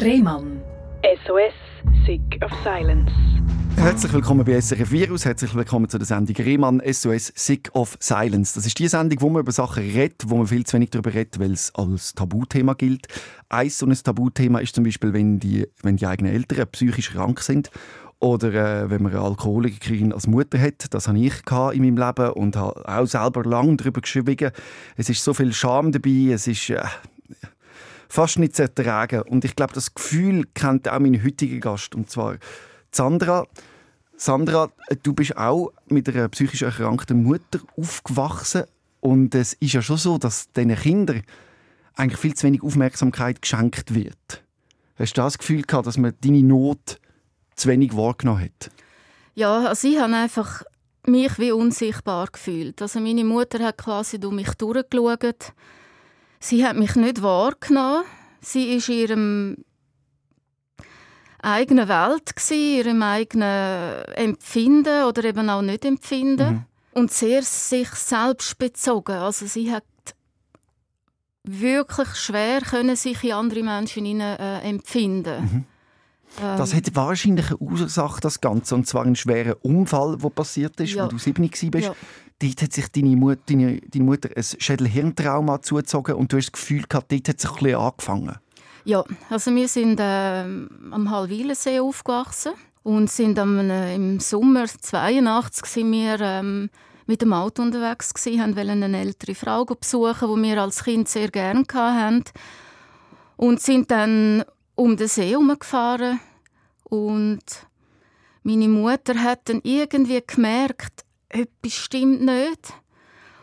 Rehmann. SOS, Sick of Silence. Herzlich willkommen bei SRF Virus, herzlich willkommen zu der Sendung Rehmann SOS Sick of Silence. Das ist die Sendung, wo man über Sachen redet, wo man viel zu wenig darüber redet, weil es als Tabuthema gilt. Ein so ein Tabuthema ist zum Beispiel, wenn die, wenn die eigenen Eltern psychisch krank sind oder äh, wenn man eine Alkoholikerin als Mutter hat. Das habe ich in meinem Leben und habe auch selber lange darüber geschrieben. Es ist so viel Scham dabei, es ist... Äh, fast nicht zu ertragen. Und ich glaube, das Gefühl kennt auch mein heutiger Gast, und zwar Sandra. Sandra, du bist auch mit einer psychisch erkrankten Mutter aufgewachsen und es ist ja schon so, dass diesen Kindern eigentlich viel zu wenig Aufmerksamkeit geschenkt wird. Hast du das Gefühl gehabt, dass man deine Not zu wenig wahrgenommen hat? Ja, also ich habe einfach mich wie unsichtbar gefühlt. Also meine Mutter hat quasi durch mich durchgeschaut. Sie hat mich nicht wahrgenommen. Sie ist in ihrem eigenen Welt in ihrem eigenen Empfinden oder eben auch nicht Empfinden mhm. und sehr sich selbst bezogen. Also sie hat wirklich schwer können sich in andere Menschen hinein, äh, empfinden. Mhm. Das hat wahrscheinlich eine Ursache, das Ganze, und zwar einen schweren Unfall, der passiert ist, ja. wo du sieben warst. Ja. Dort hat sich deine Mutter, deine, deine Mutter ein Schädelhirntrauma zugezogen und du hast das Gefühl gehabt, dort hat es ein bisschen angefangen. Ja, also wir sind äh, am Halwilensee aufgewachsen und sind am, äh, im Sommer 82 sind wir ähm, mit dem Auto unterwegs gewesen, haben eine ältere Frau besuchen, die wir als Kind sehr gerne hatten und sind dann um den See herumgefahren und meine Mutter hat dann irgendwie gemerkt, etwas stimmt nicht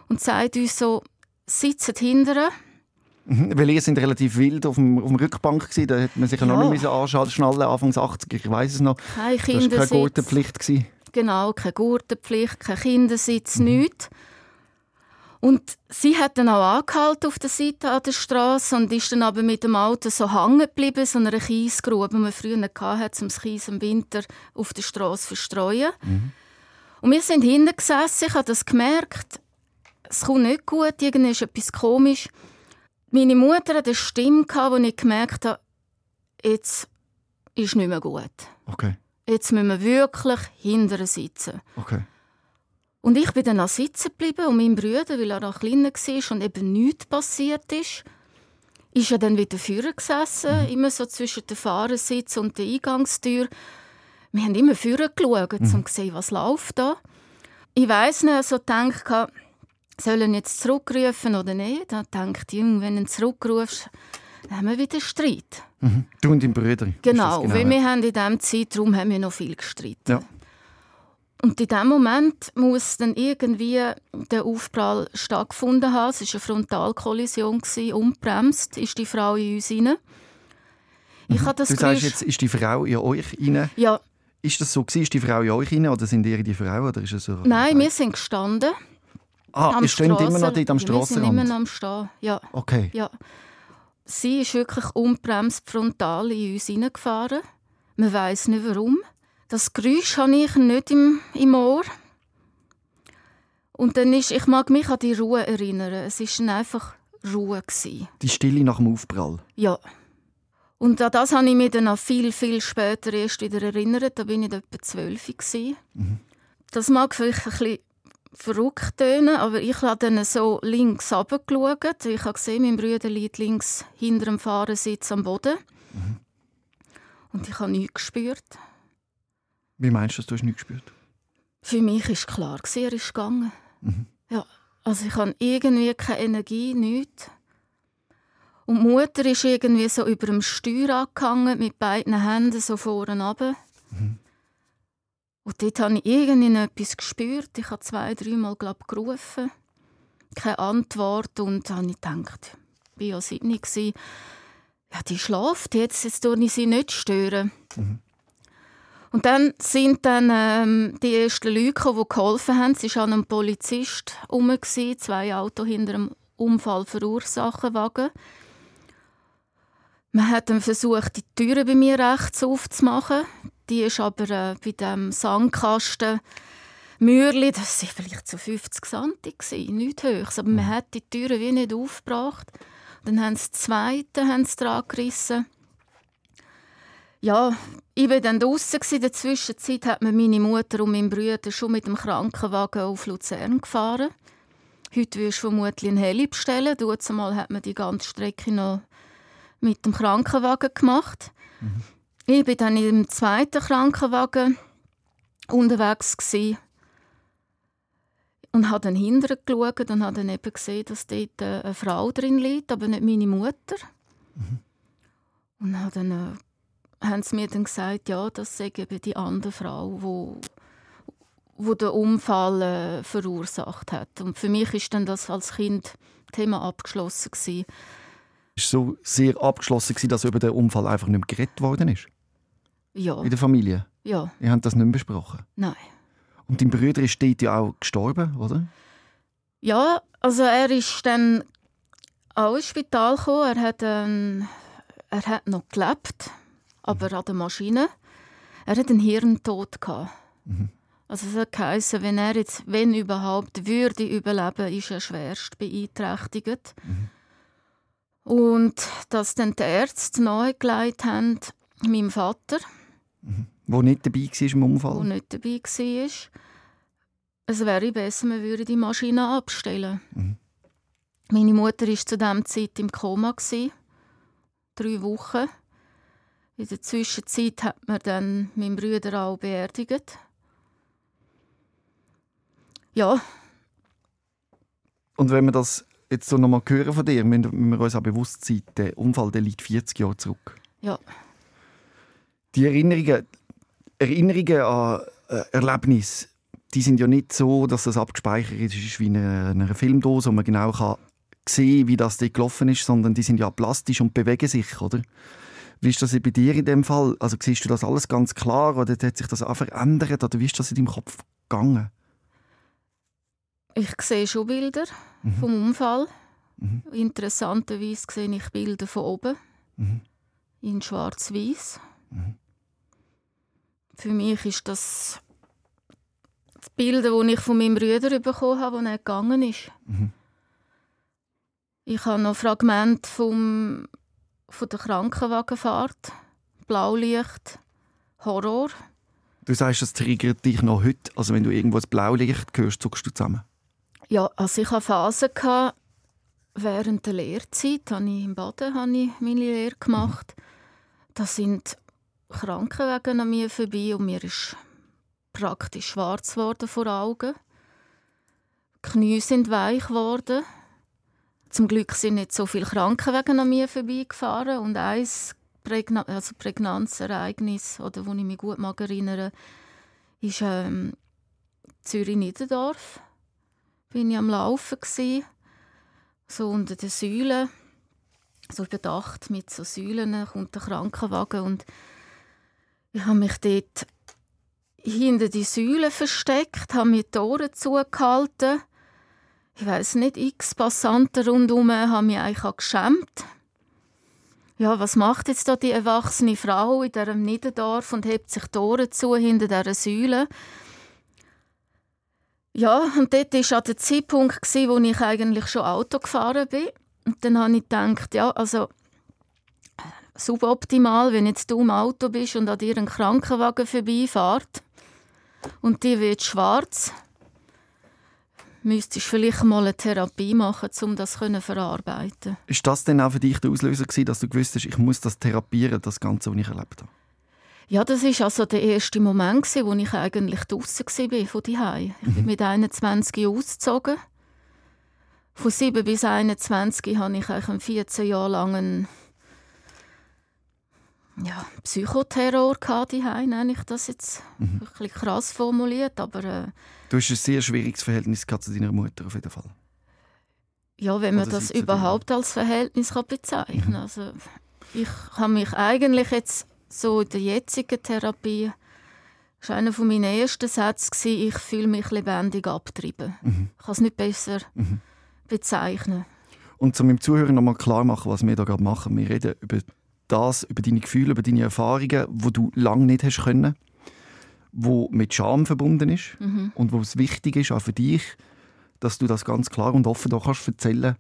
und sagt uns so, sitzt hinterher Mhm, weil ihr sind relativ wild auf dem, auf dem Rückbank gewesen, da hätte man sich ja. noch nicht anschnallen Anfangs 80 ich weiß es noch. Kein Kindersitz. Das war keine Gurtenpflicht. Gewesen. Genau, keine Gurtenpflicht, kein Kindersitz, mhm. nichts. Und sie hat dann auch angehalten auf der Seite an der Straße und ist dann aber mit dem Auto so hängen geblieben, so einer Kiesgrube, die man früher hatte, um das Kies im Winter auf der Straße zu verstreuen. Mhm. Und wir sind hinten gesessen, ich habe das gemerkt, es kommt nicht gut, irgendwie ist etwas komisch. Meine Mutter hatte eine Stimme, wo ich gemerkt habe, jetzt ist nicht mehr gut. Okay. Jetzt müssen wir wirklich hinterher sitzen. Okay. Und ich bin dann auch sitzen geblieben und mein Bruder, weil er auch kleiner war und eben nichts passiert ist, ist er dann wieder vorne gesessen, mhm. immer so zwischen dem Fahrersitz und der Eingangstür. Wir haben immer vorne geschaut, mhm. um zu sehen, was läuft da. Ich weiss nicht, so gedacht, sollen jetzt zurückrufen oder nicht? Da denkt Jung, wenn du zurückrufst, dann haben wir wieder Streit. Mhm. Du und dein Bruder. Genau, genau, weil wir haben in diesem Zeitraum haben wir noch viel gestritten. Ja. Und in dem Moment muss dann irgendwie der Aufprall stattgefunden haben. Es war eine Frontalkollision, umbremst ist die Frau in uns rein. Ich mhm. das du sagst jetzt, ist die Frau in euch rein? Ja. Ist das so Ist die Frau in euch rein oder sind ihr die Frau? Oder ist es so Nein, wir sind gestanden. Ah, ihr steht immer noch dort am Strassenrand? Wir sind immer noch am Stehen, ja. Okay. Ja. Sie ist wirklich unbremst frontal in uns hineingefahren. Man weiß nicht warum. Das Geräusch habe ich nicht im, im Ohr. Und dann ist, ich mag mich an die Ruhe erinnern. Es war einfach Ruhe. Gewesen. Die Stille nach dem Aufprall? Ja. Und an das habe ich mich dann auch viel, viel später erst wieder erinnert. Da war ich etwa zwölf. Mhm. Das mag vielleicht ein bisschen verrückt tönen, aber ich habe dann so links runtergeschaut. Ich habe gesehen, mein Bruder liegt links hinter dem Fahrersitz am Boden. Mhm. Und ich habe nichts gespürt. Wie meinst du, dass du nichts gespürt Für mich war klar, er ist gegangen. Mhm. Ja, also ich habe irgendwie keine Energie, nichts. Und die Mutter ist irgendwie so über dem Steuer angehangen, mit beiden Händen so vorne runter. Mhm. Und dort habe ich irgendwie etwas gespürt. Ich habe zwei, dreimal glaub, gerufen. Keine Antwort. Und dann habe ich gedacht, ich war ja sieben. Ja, die schläft jetzt, jetzt tue ich sie nicht stören. Mhm. Und dann sind dann ähm, die ersten Leute, die geholfen haben. Es war an einem Polizist herum, zwei Autos hinter einem Unfall verursachen Wagen. Man hat dann versucht, die Türen bei mir rechts aufzumachen. Die ist aber äh, bei dem Sandkasten Mürli, das war vielleicht so 50 cm, nichts Höchst. Aber man hat die Türen wie nicht aufgebracht. Dann haben sie das zweite haben sie dran gerissen. ja, ich war dann draußen. In der Zwischenzeit hat mir meine Mutter und mein Bruder schon mit dem Krankenwagen auf Luzern gefahren. Heute wirst du vermutlich einen Heli bestellen. Zumal hat man die ganze Strecke noch mit dem Krankenwagen gemacht. Mhm. Ich war dann im zweiten Krankenwagen unterwegs gewesen und habe dann hinterher geschaut und habe dann eben gesehen, dass dort eine Frau drin liegt, aber nicht meine Mutter. Mhm. Und habe dann, äh, haben sie mir dann gesagt, ja, das sei eben die andere Frau, wo wo der Unfall äh, verursacht hat. Und für mich ist dann das als Kind Thema abgeschlossen gewesen. Ist so sehr abgeschlossen gewesen, dass über den Unfall einfach nicht mehr geredet worden ist? Ja. In der Familie? Ja. Ihr habt das nicht mehr besprochen? Nein. Und dein Bruder ist dort ja auch gestorben, oder? Ja, also er ist dann auch ins Spital gekommen. Er hat, ähm, er hat noch gelebt, aber mhm. an der Maschine. Er hat einen Hirntod gehabt. Mhm. Also es hat geheißen, wenn er jetzt, wenn überhaupt, würde überleben, ist er schwerst beeinträchtigt. Mhm. Und dass dann die Ärzte nahegelegt haben, meinem Vater. Mhm. Wo nicht dabei war im Unfall? Wo nicht dabei war. Es wäre besser, man würde die Maschine abstellen. Mhm. Meine Mutter war zu diesem Zeit im Koma. Gewesen, drei Wochen. In der Zwischenzeit hat man dann meinen Bruder auch beerdigt. Ja. Und wenn wir das jetzt so nochmal hören von dir, müssen wir uns auch bewusst sein, der Unfall der liegt 40 Jahre zurück. Ja. Die Erinnerungen, Erinnerungen an äh, Erlebnisse, die sind ja nicht so, dass das abgespeichert ist wie in einer, einer Filmdose, wo man genau kann sehen wie das dort gelaufen ist, sondern die sind ja plastisch und bewegen sich, oder? Wie ist das bei dir in dem Fall? Also siehst du das alles ganz klar oder hat sich das auch verändert oder wie ist das in deinem Kopf gegangen? Ich sehe schon Bilder mhm. vom Unfall. Mhm. Interessanterweise sehe ich Bilder von oben mhm. in Schwarz-Weiß. Mhm. Für mich ist das die Bilder, die ich von meinem Bruder bekommen habe, als er gegangen ist. Mhm. Ich habe noch Fragmente vom, von der Krankenwagenfahrt, Blaulicht, Horror. Du sagst, das triggert dich noch heute. Also wenn du irgendwo das Blaulicht hörst, zuckst du zusammen. Ja, also ich hatte Phasen während der Lehrzeit, habe ich im Baden habe ich meine Lehre gemacht. Da sind Krankenwagen an mir vorbei und mir ist praktisch schwarz geworden vor Augen. Die Knie sind weich geworden. Zum Glück sind nicht so viele Krankenwagen an mir vorbeigefahren und ein Prägna also Prägnanzereignis, oder wo ich mich gut mag erinnern, ist ähm, Zürich-Niederdorf bin ich am Laufen gewesen, so unter den Säulen, so überdacht mit so Säulen kommt der Krankenwagen und ich habe mich dort hinter die Säulen versteckt, habe mir die Tore zugehalten. Ich weiß nicht, x Passanten rundherum haben mich eigentlich auch geschämt. Ja, was macht jetzt da die erwachsene Frau in diesem Niederdorf und hebt sich die Tore zu hinter dieser Säule? Ja, und dort war auch der Zeitpunkt, wo ich eigentlich schon Auto gefahren bin. Und dann habe ich gedacht, ja, also suboptimal, wenn jetzt du im Auto bist und an dir ein Krankenwagen vorbeifährt und die wird schwarz, müsstest du vielleicht mal eine Therapie machen, um das zu verarbeiten. Ist das denn auch für dich der Auslöser gewesen, dass du gewusst hast, ich muss das therapieren, das Ganze, was ich erlebt habe? Ja, das ist also der erste Moment, wo ich eigentlich draußen war von Hause. Ich bin mhm. mit 21 ausgezogen. Von 7 bis 21 hatte ich eigentlich 14 Jahre lang einen ja, Psychoterror daheim, nenne ich das jetzt. Mhm. Ein bisschen krass formuliert, aber... Äh, du hast ein sehr schwieriges Verhältnis zu deiner Mutter auf jeden Fall. Ja, wenn man Oder das überhaupt als Verhältnis kann bezeichnen kann. Mhm. Also, ich habe mich eigentlich jetzt so in der jetzigen Therapie war einer meiner ersten Sätze, ich fühle mich lebendig abgetrieben. Mhm. Ich kann es nicht besser mhm. bezeichnen. Und um meinem Zuhörer noch mal klar machen, was wir hier gerade machen. Wir reden über das, über deine Gefühle, über deine Erfahrungen, wo du lange nicht hast können, wo mit Scham verbunden ist mhm. und wo es wichtig ist, auch für dich, dass du das ganz klar und offen kannst erzählen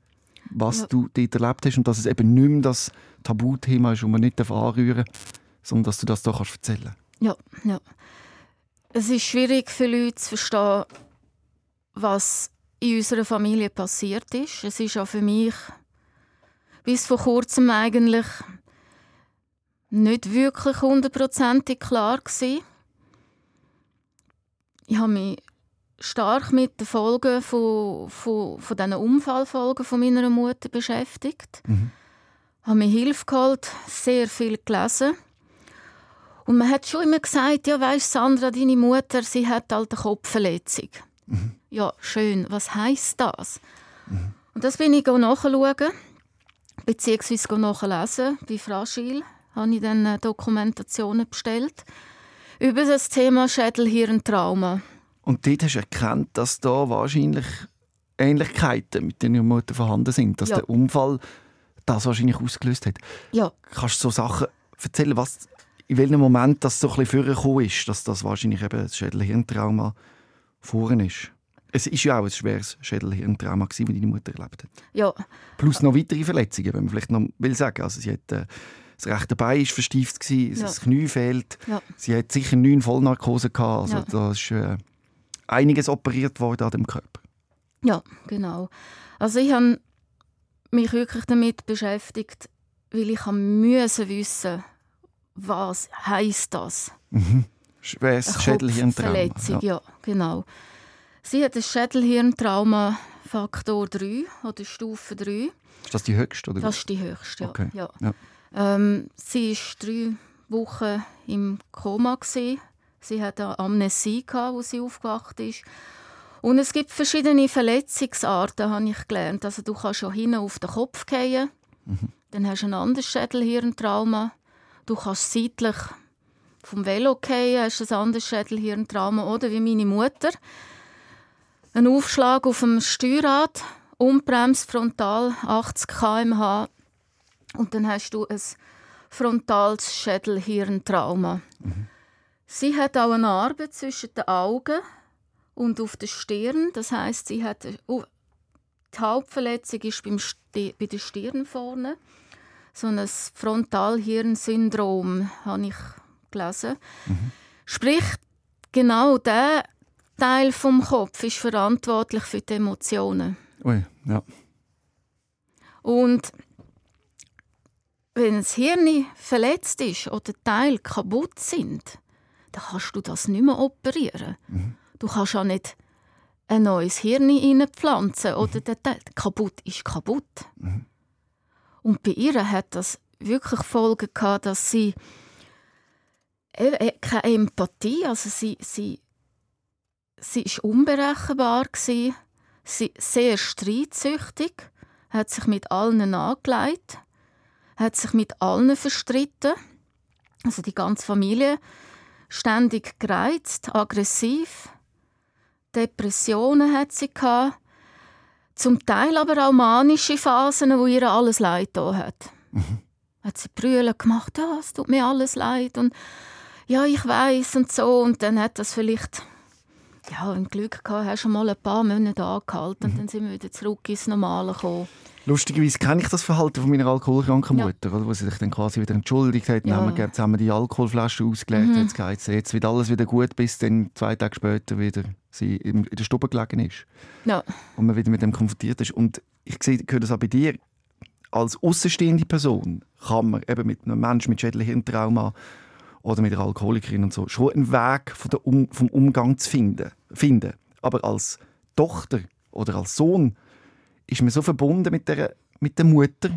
was ja. du dort erlebt hast und dass es eben nicht mehr das Tabuthema ist, das man nicht anrühren darf, sondern dass du das doch kannst erzählen Ja, ja. Es ist schwierig für Leute zu verstehen, was in unserer Familie passiert ist. Es ist auch für mich bis vor kurzem eigentlich nicht wirklich hundertprozentig klar gewesen. Ich habe mich stark mit den Folgen von, von, von diesen Unfallfolgen von meiner Mutter beschäftigt. Mhm. Habe mir Hilfe geholt, sehr viel gelesen. Und man hat schon immer gesagt, ja weißt Sandra, deine Mutter, sie hat halt eine Kopfverletzung. Mhm. Ja, schön. Was heißt das? Mhm. Und das bin ich nachschauen, beziehungsweise nachlesen. Bei Fragil habe ich dann äh, Dokumentationen bestellt über das Thema Schädelhirntrauma. Und dort hast du erkannt, dass da wahrscheinlich Ähnlichkeiten mit deiner Mutter vorhanden sind, dass Ja. der Unfall das wahrscheinlich ausgelöst hat. Ja, Kannst du so Sachen erzählen, was, in welchem Moment das so ein bisschen vorgekommen ist, dass das wahrscheinlich eben das Schädelhirntrauma vorne ist? Es ist ja auch ein schweres Schädelhirntrauma, das deine Mutter erlebt hat. ja, Plus noch weitere Verletzungen, wenn man vielleicht noch will sagen. Also sie hat, äh, das rechte Bein war verstieft, gewesen, Ja. das Knie fehlt. ja, Sie hat sicher neun Vollnarkose gehabt. Also Ja. da ist äh, einiges operiert worden an dem Körper. ja, genau. Also ich habe mich wirklich damit beschäftigt, weil ich wissen, was heißt das? Schweres Eine Schädelhirntrauma. Kopfverletzung, ja. genau. Sie hat ein Schädelhirntrauma Faktor 3 oder Stufe 3. Ist das die höchste? Oder? Das ist die höchste. Ja. Okay. Ja. Ja. Ähm, sie war drei Wochen im Koma. Gewesen. Sie hatte eine Amnesie, gehabt, wo sie aufgewacht ist. Und es gibt verschiedene Verletzungsarten, habe ich gelernt. Also du kannst schon hinten auf den Kopf fallen, dann hast du ein anderes Schädelhirntrauma. Du kannst seitlich vom Velo fallen, hast ein anderes Schädelhirntrauma. Oder wie meine Mutter. Ein Aufschlag auf dem Steuerrad, unbremst frontal, 80 km/h. Und dann hast du ein frontales Schädelhirntrauma. Sie hat auch eine Narbe zwischen den Augen und auf der Stirn. Das heißt, sie hat oh, die Hauptverletzung ist beim Sti bei der Stirn vorne. So ein Frontalhirnsyndrom habe ich gelesen. Sprich, genau der Teil vom Kopf ist verantwortlich für die Emotionen. Ui, ja. Und wenn das Hirn verletzt ist oder Teile kaputt sind, dann kannst du das nicht mehr operieren. Du kannst auch nicht ein neues Hirn reinpflanzen oder der Teil kaputt ist kaputt. Und bei ihr hat das wirklich Folgen gehabt, dass sie eben, äh, keine Empathie, also sie, sie, sie ist unberechenbar sie sehr streitsüchtig, hat sich mit allen angelegt, hat sich mit allen verstritten, also die ganze Familie ständig gereizt, aggressiv, Depressionen hat sie gehabt, zum Teil aber auch manische Phasen, wo ihr alles leid da hat. Hat sie Brüllen gemacht, ja, es tut mir alles leid und ja, ich weiß und so und dann hat das vielleicht ja, ein Glück gehabt, hast du mal ein paar Monate angehalten und dann sind wir wieder zurück ins Normale gekommen. Lustigerweise kenne ich das Verhalten von meiner alkoholkranken Ja. Mutter, oder, wo sie sich dann quasi wieder entschuldigt hat. Ja. Dann haben wir, wir die Alkoholflasche ausgelegt, Mhm. jetzt. Jetzt wird alles wieder gut, bis dann zwei Tage später wieder sie in der Stube gelegen ist. Ja, und man wieder mit dem konfrontiert ist. Und ich sehe, höre das auch bei dir. Als außenstehende Person kann man eben mit einem Menschen mit Schädelhirntrauma oder mit einer Alkoholikerin und so schon einen Weg von der um, vom Umgang zu finden, finden. Aber als Tochter oder als Sohn ist man so verbunden mit der, mit der Mutter,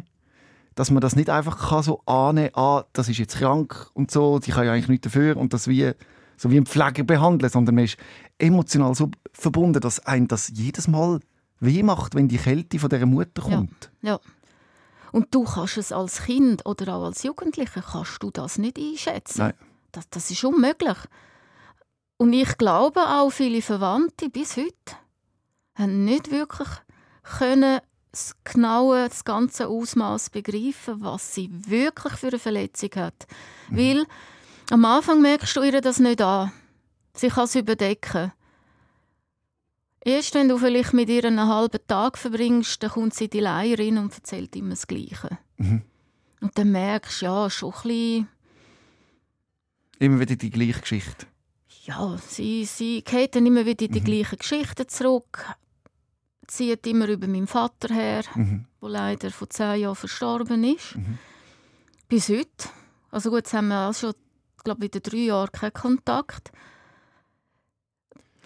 dass man das nicht einfach kann so annehmen kann, ah, das ist jetzt krank und so, die kann ja eigentlich nichts dafür und das wie, so wie ein Pfleger behandeln, sondern man ist emotional so verbunden, dass einem das jedes Mal weh macht, wenn die Kälte von dieser Mutter Ja. kommt. ja. Und du kannst es als Kind oder auch als Jugendlicher kannst du das nicht einschätzen. Nein. Das, das ist unmöglich. Und ich glaube auch viele Verwandte bis heute haben nicht wirklich können das genaue, das ganze Ausmaß begreifen, was sie wirklich für eine Verletzung hat. Weil am Anfang merkst du ihr das nicht an. Sie kann es überdecken. Erst wenn du vielleicht mit ihr einen halben Tag verbringst, dann kommt sie die Leier rein und erzählt immer das Gleiche. Mhm. Und dann merkst du, ja, schon ein bisschen Immer wieder die gleiche Geschichte. Ja, sie, sie geht dann immer wieder die mhm. gleichen Geschichten zurück. Zieht immer über meinen Vater her, mhm. der leider vor zehn Jahren verstorben ist. Mhm. Bis heute. Also gut, jetzt haben wir auch schon, glaube wieder drei Jahre keinen Kontakt.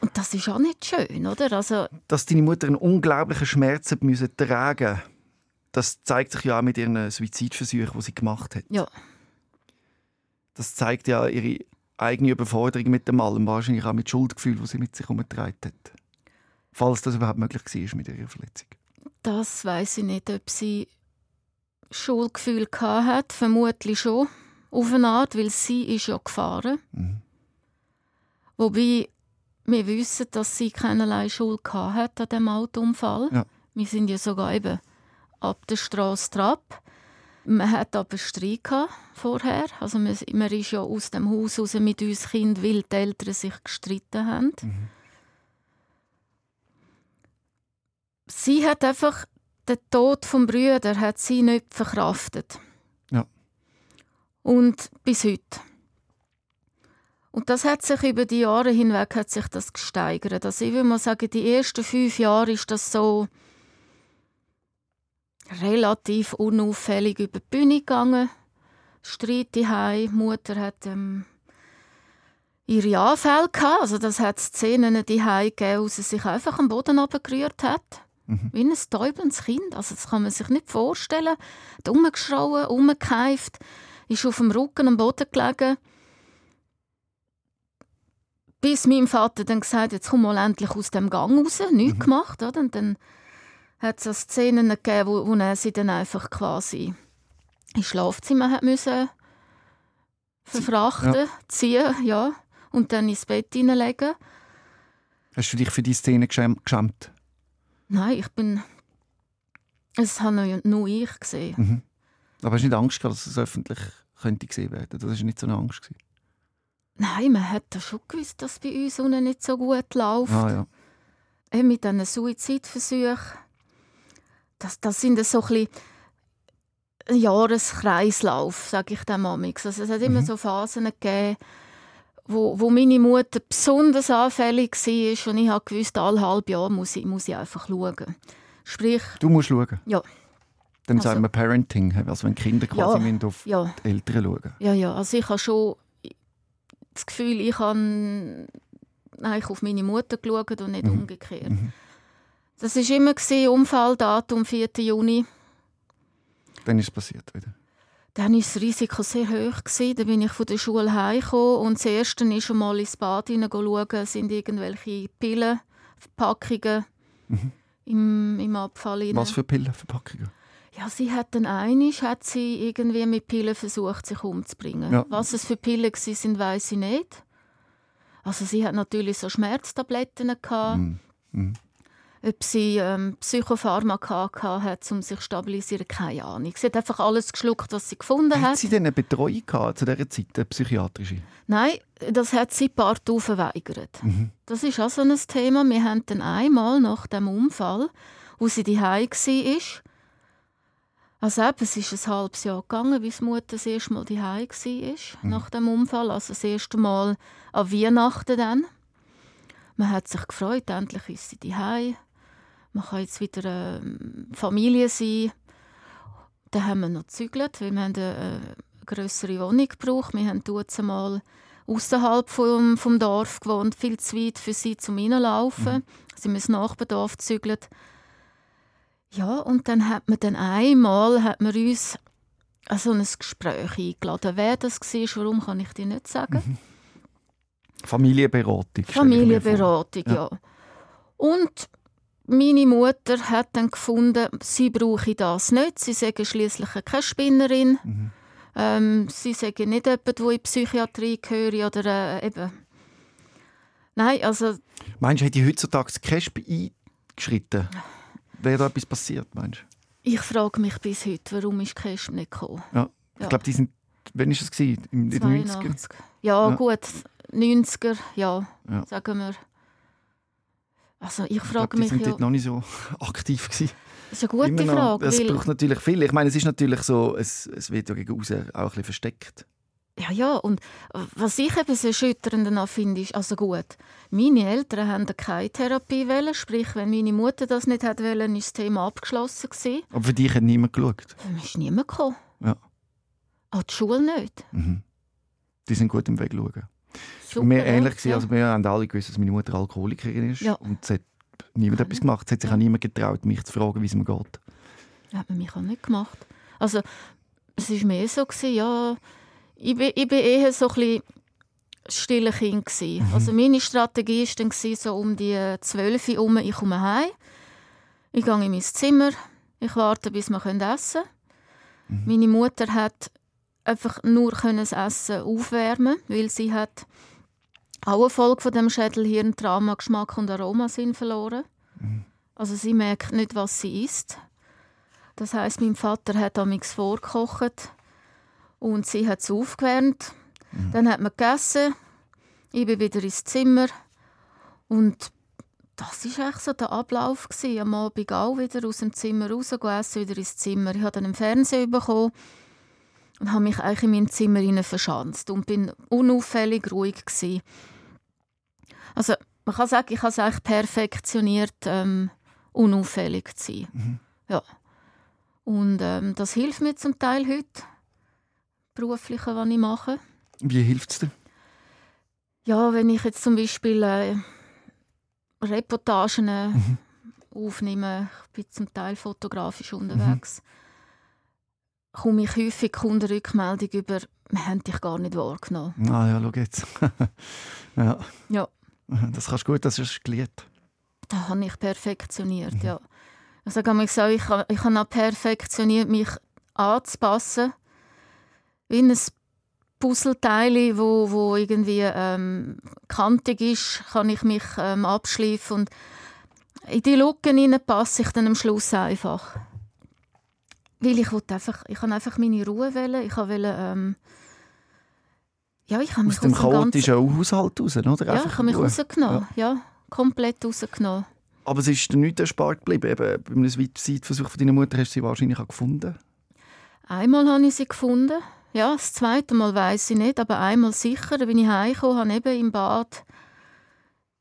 Und das ist auch nicht schön, oder? Also, Dass deine Mutter einen unglaublichen Schmerz hat müssen tragen das zeigt sich ja auch mit ihren Suizidversuchen, die sie gemacht hat. Ja. Das zeigt ja ihre eigene Überforderung mit dem allem, wahrscheinlich auch mit Schuldgefühl, das sie mit sich herumgetragen hat. Falls das überhaupt möglich war mit ihrer Verletzung. Das weiß ich nicht, ob sie Schuldgefühl hat. Vermutlich schon, auf eine Art, weil sie ist ja gefahren. Mhm. Wobei wir wissen, dass sie keinerlei Schuld hat an diesem Autounfall. Ja. Wir sind ja sogar eben ab der Straße trab. Man hat aber Streit vorher. Also man, man ist ja aus dem Haus raus mit uns Kind, weil die Eltern sich gestritten haben. Mhm. Sie hat einfach den Tod vom Brüder hat sie nicht verkraftet. Ja. Und bis heute. Und das hat sich über die Jahre hinweg hat sich das gesteigert. Also ich würde mal sagen, die ersten fünf Jahre ist das so relativ unauffällig über die Bühne gegangen. Streit die Mutter hat ähm, ihre Anfälle gehabt. Also das hat Szenen die gegeben, wo sie sich einfach am Boden abgerührt hat. Mhm. Wie ein täubendes Kind. Also das kann man sich nicht vorstellen. Hat umgeschrauen, umgekeift, ist auf dem Rücken am Boden gelegen. Bis mein Vater dann gesagt jetzt komm mal endlich aus dem Gang raus. Nichts mhm. gemacht. Oder? Und dann hat es so Szenen gegeben, wo, wo er sie dann einfach quasi ins Schlafzimmer hat müssen verfrachten, ja. ziehen, ja, und dann ins Bett hineinlegen. Hast du dich für die Szene geschämt? Nein, ich bin... Es habe nur ich gesehen. Mhm. Aber hast du nicht Angst gehabt, dass es öffentlich könnte gesehen werden? Das war nicht so eine Angst. Gewesen. Nein, man hat schon gewusst, dass bei uns unten nicht so gut läuft. Ah, ja. Mit diesen Suizidversuchen das, das sind so ein Jahreskreislauf, sage ich dem amix. Also es hat immer mhm. so Phasen gegeben, wo, wo meine Mutter besonders anfällig war und ich habe gewusst, alle halb Jahr muss ich, muss ich einfach schauen. Sprich... Du musst schauen? Ja. Dann also, sagen wir Parenting, also wenn Kinder quasi ja, auf ja. die Eltern schauen. Ja, ja, also ich habe schon das Gefühl, ich habe eigentlich auf meine Mutter geschaut und nicht mhm. umgekehrt. Mhm. Das war immer Unfalldatum 4. Juni. Dann ist es passiert wieder. Dann war das Risiko sehr hoch. Gewesen. Dann bin ich von der Schule heimgekommen und das Erste ist schon mal ins Bad hineinschauen, sind irgendwelche Pillenverpackungen mhm. im, im Abfall. Rein. Was für Pillenverpackungen? Ja, sie hat dann einig, hat sie irgendwie mit Pillen versucht, sich umzubringen. Ja. Was es für Pillen sind, weiß ich nicht. Also sie hat natürlich so Schmerztabletten gehabt. Mhm. Mhm ob sie ähm, Psychopharmaka hat, um sich zu stabilisieren, keine Ahnung. Sie hat einfach alles geschluckt, was sie gefunden hat. Hat sie denn eine Betreuung gehabt, zu dieser Zeit, eine psychiatrische? Nein, das hat sie partout verweigert. Mhm. Das ist auch so ein Thema. Wir haben dann einmal nach dem Unfall, wo sie die war, also eben, es ist ein halbes Jahr gegangen, bis die Mutter das erste Mal daheim war, mhm. nach dem Unfall. Also das erste Mal an Weihnachten dann. Man hat sich gefreut, endlich ist sie daheim man kann jetzt wieder ähm, Familie sein. Dann haben wir noch gezügelt, weil wir eine, eine größere Wohnung gebraucht. Wir haben dort einmal außerhalb vom, vom Dorf gewohnt, viel zu weit für sie zum Reinlaufen. Mhm. Sie haben ins Nachbardorf gezügelt. Ja, und dann hat man dann einmal hat man uns also ein Gespräch eingeladen. Wer das war, warum kann ich dir nicht sagen. Mhm. Familienberatung. Familienberatung, ja. ja. Und meine Mutter hat dann gefunden, sie brauche das nicht. Sie sagen schließlich keine Spinnerin. Mhm. Ähm, sie sagen nicht jemand, der in die Psychiatrie gehört oder äh, eben. Nein, also... Meinst du, hätte heutzutage das Casp eingeschritten? Wäre da etwas passiert, meinst du? Ich frage mich bis heute, warum ist Casp nicht gekommen? Ja, ich glaube, die sind... Wann war es? In den 90er? Ja, ja, gut. 90er, ja, ja. sagen wir. Also ich frage mich die sind ja, dort noch nicht so aktiv gewesen. Das ist eine gute Frage. Es braucht natürlich viel. Ich meine, es ist natürlich so, es, es wird ja gegen außen auch ein bisschen versteckt. Ja, ja, und was ich eben so erschütternd finde, ist, also gut, meine Eltern haben keine Therapie wollen, sprich, wenn meine Mutter das nicht hat wollen, ist das Thema abgeschlossen gewesen. Aber für dich hat niemand geschaut? Für mich ist niemand gekommen. Ja. Auch die Schule nicht. Mhm. Die sind gut im Weg schauen. Super, wir ja, ähnlich ja. also wir haben alle gewusst, dass meine Mutter Alkoholikerin ist Ja. und es hat niemand etwas gemacht. Es hat sich auch niemand getraut, mich zu fragen, wie es mir geht. hat man mich auch nicht gemacht. Also, es war mehr so, gewesen, ja, ich bin, ich bin eher so ein bisschen stille Kind. Gewesen. Also meine Strategie war dann gewesen, so um die 12 Uhr herum, ich komme heim, ich gehe in mein Zimmer, ich warte, bis wir essen können. Meine Mutter hat einfach nur das Essen aufwärmen, weil sie hat auch eine Folge von dem Schädelhirntrauma Geschmack und Aromasinn verloren. Also sie merkt nicht, was sie isst. Das heißt, mein Vater hat amigs vorgekocht und sie hat es aufgewärmt. Dann hat man gegessen. Ich bin wieder ins Zimmer und das ist echt so der Ablauf gewesen. Am Abend auch wieder aus dem Zimmer raus, essen, wieder ins Zimmer. Ich habe dann einen Fernseher bekommen und habe mich eigentlich in mein Zimmer hinein verschanzt und bin unauffällig ruhig gewesen. Also man kann sagen, ich habe es eigentlich perfektioniert, ähm, unauffällig zu sein. Ja. Und ähm, das hilft mir zum Teil heute, berufliche, was ich mache. Wie hilft es dir? Ja, wenn ich jetzt zum Beispiel äh, Reportagen äh, aufnehme, ich bin zum Teil fotografisch unterwegs, komme ich häufig Kundenrückmeldung über, wir haben dich gar nicht wahrgenommen. Ah ja, schau jetzt. ja. Ja. Das kannst du gut, das ist gelernt. Das habe ich perfektioniert, ja. Ich sage einmal so, ich, habe- ich habe auch perfektioniert, mich anzupassen. Wie ein Puzzleteil, wo, wo irgendwie ähm, kantig ist, kann ich mich ähm, abschleifen und in die Lücken passe ich dann am Schluss einfach. Weil ich wollte einfach, ich habe einfach meine Ruhe wählen. Ich wollte, ähm, ja, ich habe mich Aus dem dem ganzen, chaotischen Haushalt raus, oder? ja, Einfach ich habe mich rausgenommen, ja. komplett rausgenommen. Aber es ist dir nichts erspart geblieben. Eben, bei einem Zeitversuch von deiner Mutter hast du sie wahrscheinlich auch gefunden. Einmal habe ich sie gefunden. Ja, das zweite Mal weiß ich nicht, aber einmal sicher. Da bin ich heimgekommen, habe eben im Bad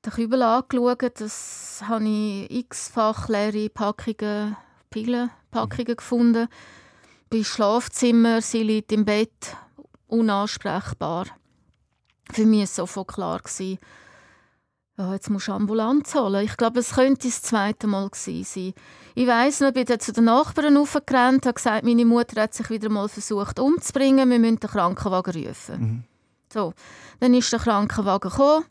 den Kübel angeschaut. Das habe ich x-fach leere Packungen, Pillenpackungen gefunden. Bei Schlafzimmer, sie liegt im Bett, unansprechbar. Für mich war es sofort klar, ja, jetzt musst du Ambulanz holen. Ich glaube, es könnte das zweite Mal sein. Ich weiss noch, ich bin dann zu den Nachbarn raufgerannt, habe gesagt, meine Mutter hat sich wieder mal versucht umzubringen, wir müssen den Krankenwagen rufen. So, dann ist der Krankenwagen gekommen,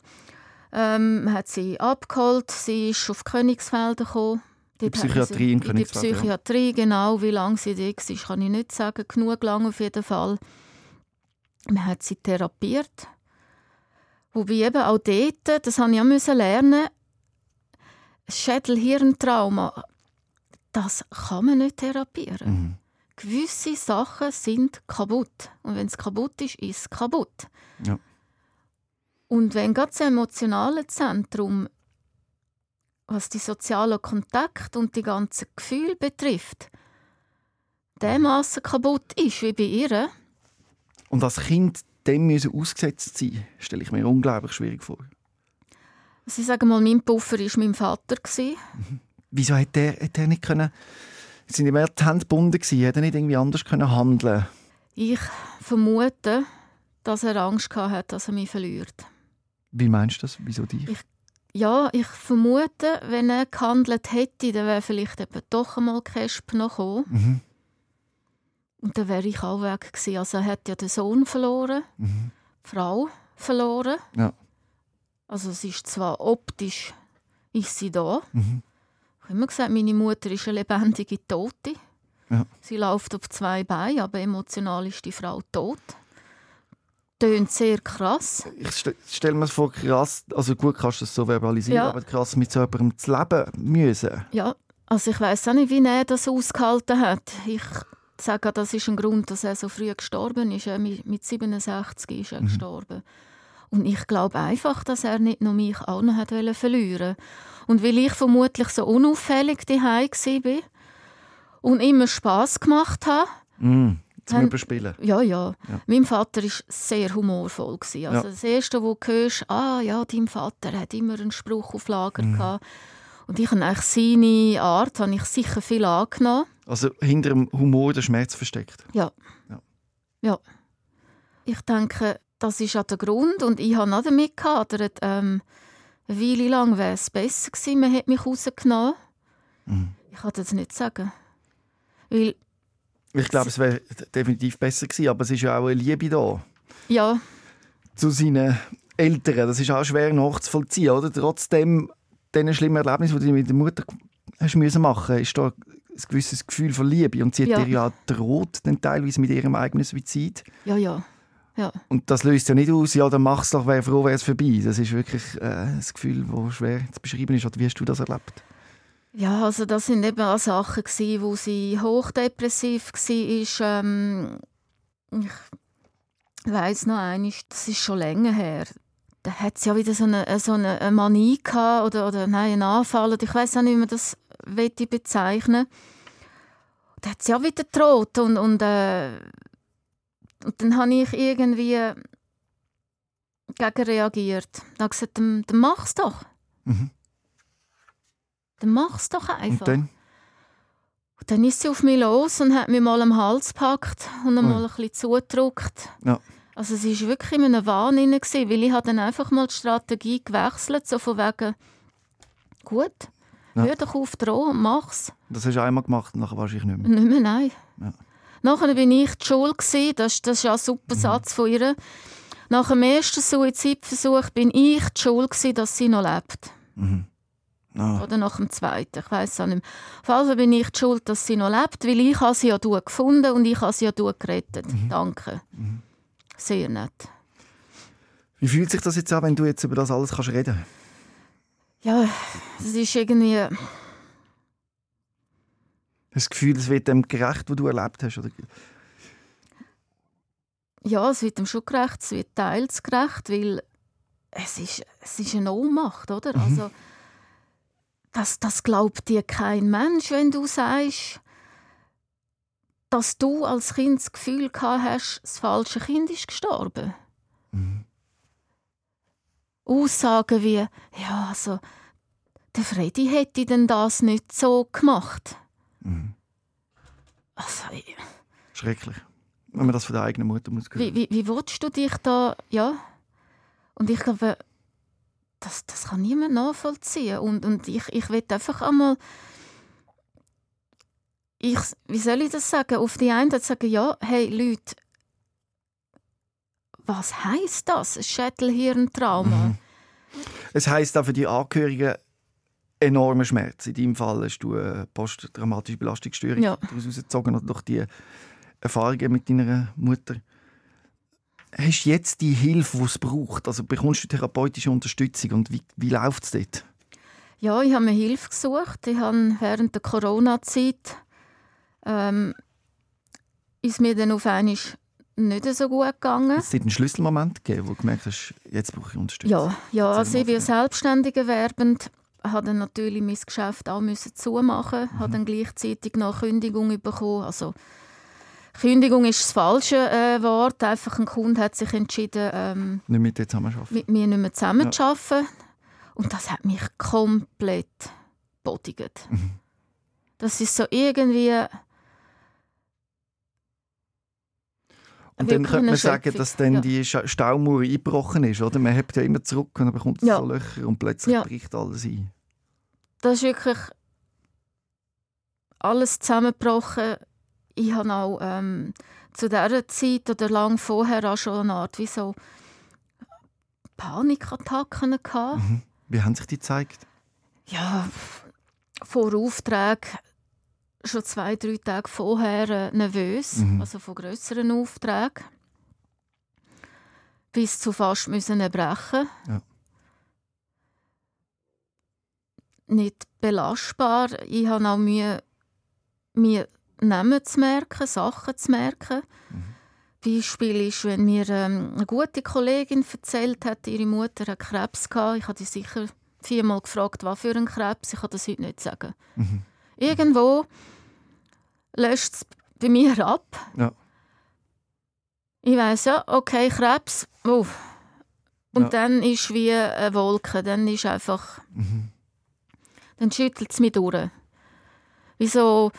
ähm, hat sie abgeholt, sie ist auf Königsfelder gekommen. Die Psychiatrie in Königsfelder, die ja. Psychiatrie, genau. Wie lange sie dort war, kann ich nicht sagen. Genug lang auf jeden Fall. Man hat sie therapiert. Wobei eben auch dort, das habe ich auch müssen lernen, Schädelhirntrauma, das kann man nicht therapieren. Mhm. Gewisse Sachen sind kaputt. Und wenn es kaputt ist, ist es kaputt. Ja. Und wenn gerade das emotionale Zentrum, was die sozialen Kontakte und die ganzen Gefühle betrifft, dermaßen kaputt ist wie bei ihr, Und als Kind dem müssen ausgesetzt sein, stelle ich mir unglaublich schwierig vor. Sie sagen mal, mein Puffer war mein Vater. Wieso hat der, hat der nicht können... Sind die Hände gebunden gewesen? Hat er nicht irgendwie anders können handeln Ich vermute, dass er Angst hatte, dass er mich verliert. Wie meinst du das? Wieso dich? Ich- Ja, ich vermute, wenn er gehandelt hätte, dann wäre vielleicht eben doch einmal Kesp noch gekommen. Mhm. Und dann wäre ich auch weg gewesen. Also er hat ja den Sohn verloren, Mhm. die Frau verloren. Ja. Also es ist zwar optisch, ist sie da. Mhm. Immer gesagt, meine Mutter ist eine lebendige Tote. Ja. Sie läuft auf zwei Beinen, aber emotional ist die Frau tot. Tönt sehr krass. Ich st stelle mir vor, krass, also gut kannst du das so verbalisieren, Ja. aber krass mit so jemandem zu leben müssen. Ja, also ich weiß auch nicht, wie er das ausgehalten hat. Ich sage, das ist ein Grund, dass er so früh gestorben ist. Mit mit 67 ist er gestorben. Und ich glaube einfach, dass er nicht nur mich auch noch hat verlieren Und weil ich vermutlich so unauffällig daheim war und immer Spass gemacht habe, Mm. zum Überspielen. Ja, ja, Ja. Mein Vater war sehr humorvoll. gewesen. Also Ja. Das Erste, was du hörst, ah ja, dein Vater hat immer einen Spruch auf Lager Mhm. gehabt. Und ich habe eigentlich seine Art habe ich sicher viel angenommen. Also hinter dem Humor der Schmerz versteckt. Ja. Ja. Ja. Ich denke, das ist auch der Grund. Und ich habe auch damit gehadert. Ähm, eine Weile lang wäre es besser gewesen, man hätte mich rausgenommen. Mhm. Ich kann das nicht sagen. Weil, Ich glaube, es wäre definitiv besser gewesen, aber es ist ja auch eine Liebe da ja, zu seinen Eltern. Das ist auch schwer nachzuvollziehen, oder? Trotzdem diesen schlimmen Erlebnis, die du mit der Mutter hast müssen machen, ist da ein gewisses Gefühl von Liebe und sie hat Ja. dir ja droht, dann teilweise mit ihrem eigenen Suizid. ja, ja. Ja. Und das löst ja nicht aus, ja, dann mach's doch, wäre froh, wäre es vorbei. Das ist wirklich äh, ein Gefühl, das schwer zu beschreiben ist. Oder wie hast du das erlebt? Ja, also das sind eben auch Sachen gsi, wo sie hochdepressiv war. Ähm, ich weiß noch eines, das ist schon länger her. Da hat sie ja wieder so eine, so eine Manie gehabt, oder, oder nein, einen Anfall. Ich weiß auch nicht, wie man das bezeichnen. Da hat sie auch wieder gedroht und, und, äh, und dann habe ich irgendwie gegen reagiert. Da habe gesagt, dann, dann mach's doch. Mhm. Dann mach's doch einfach. Und dann? Und dann ist sie auf mich los und hat mich mal am Hals gepackt und dann Ui. mal ein bisschen zugedrückt. Ja. Also sie war wirklich in einem Wahn gewesen, weil ich dann einfach mal die Strategie gewechselt, so von wegen, gut, Ja. hör doch auf drohen und mach's. Das hast du einmal gemacht und nachher wahrscheinlich nicht mehr. Nicht mehr, nein. Ja. Nachher bin ich die Schuld, gewesen. das, das ist ja ein super Mhm. Satz von ihr. Nach dem ersten Suizidversuch bin ich die Schuld, gewesen, dass sie noch lebt. Mhm. Ah. Oder nach dem zweiten, ich weiß auch nicht mehr. Auf jeden Fall bin ich die schuld, dass sie noch lebt, weil ich habe sie ja du gefunden und ich habe sie ja du gerettet. Danke. Sehr nett. Wie fühlt sich das jetzt an, wenn du jetzt über das alles kannst reden Ja, es ist irgendwie... Hast du das Gefühl, es wird dem gerecht, was du erlebt hast? Oder? Ja, es wird dem schon gerecht, es wird teils gerecht, weil es ist, es ist eine Ohnmacht, oder? Also, das, das glaubt dir kein Mensch, wenn du sagst, dass du als Kind das Gefühl gehabt hast, das falsche Kind ist gestorben. Mhm. Aussagen wie, ja, also, der Freddy hätte denn das nicht so gemacht. Also, ich- Schrecklich. Wenn man das von der eigenen Mutter muss hören. wie, wie, wie willst du dich da, ja? Und ich glaube, das, das kann niemand nachvollziehen. Und, und ich, ich will einfach einmal, ich, wie soll ich das sagen? Auf die einen Seite sagen, ja, hey Leute, was heißt das? Ein Schädelhirntrauma? Mhm. Es heisst auch für die Angehörigen enormer Schmerz. In deinem Fall hast du eine posttraumatische Belastungsstörung Ja. daraus herausgezogen oder durch die Erfahrungen mit deiner Mutter. Hast du jetzt die Hilfe, die es braucht? Also bekommst du therapeutische Unterstützung und wie, wie läuft es dort? Ja, ich habe mir Hilfe gesucht. Ich habe während der Corona-Zeit ähm, ist mir dann auf einmal nicht so gut gegangen. Hat es dort einen Schlüsselmoment gegeben, wo du gemerkt hast, jetzt brauche ich Unterstützung? Ja, ja also ich bin selbstständig erwerbend, habe dann natürlich mein Geschäft auch müssen zumachen, Mhm. habe dann gleichzeitig noch Kündigung bekommen. Also Kündigung ist das falsche äh, Wort. Einfach ein Kunde hat sich entschieden, ähm, Nicht mit dir zusammenarbeiten. mit mir nicht mehr zusammenzuarbeiten. Und das hat mich komplett bodigt. Mhm. Das ist so irgendwie... Und dann könnte man sagen, dass dann Ja. die Staumauer eingebrochen ist, oder? Man hebt ja immer zurück und dann bekommt es Ja. so Löcher und plötzlich Ja. bricht alles ein. das ist wirklich alles zusammengebrochen. Ich habe auch ähm, zu dieser Zeit oder lang vorher auch schon eine Art wie so Panikattacken gehabt. Mhm. Wie haben sich die gezeigt? Ja, vor Aufträgen schon zwei, drei Tage vorher äh, nervös, Mhm. also von grösseren Aufträgen. Bis zu fast müssen erbrechen. Ja. Nicht belastbar. Ich habe auch Mühe, mir Namen zu merken, Sachen zu merken. Beispiel ist, wenn mir ähm, eine gute Kollegin erzählt hat, ihre Mutter hat Krebs gehabt. Ich habe die sicher viermal gefragt, was für ein Krebs. Ich kann das heute nicht sagen. Mhm. Irgendwo löscht es bei mir ab. Ja. Ich weiss ja, okay, Krebs, oh. Und Ja. dann ist wie eine Wolke, dann ist einfach, Mhm. dann schüttelt es mich durch. Wie so,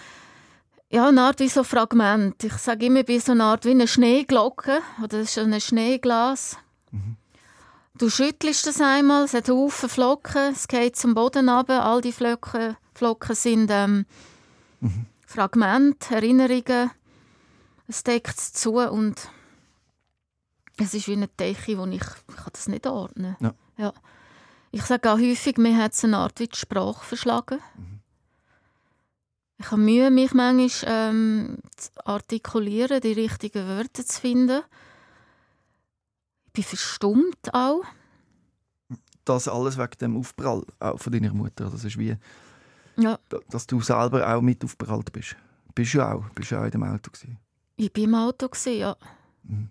ja, eine Art wie so Fragment. Ich sage immer, wie so eine Art wie eine Schneeglocke oder das ist ein Schneeglas. Du schüttelst es einmal, es hat Haufen Flocken, es geht zum Boden runter. All die Flocken, Flocken sind ähm, Fragmente, Erinnerungen. Es deckt es zu und es ist wie eine Decke, wo ich, ich kann das nicht ordnen Ja. Ja. Ich sage auch häufig, mir hat es eine Art wie die Sprache verschlagen. Ich habe Mühe, mich manchmal ähm, zu artikulieren, die richtigen Wörter zu finden. Bin verstummt auch. Das alles wegen dem Aufprall auch von deiner Mutter. Das ist wie, Ja, da- dass du selber auch mit aufprallt bist. Bist du auch. Bist du auch in dem Auto gewesen. ich war im Auto, gewesen, ja.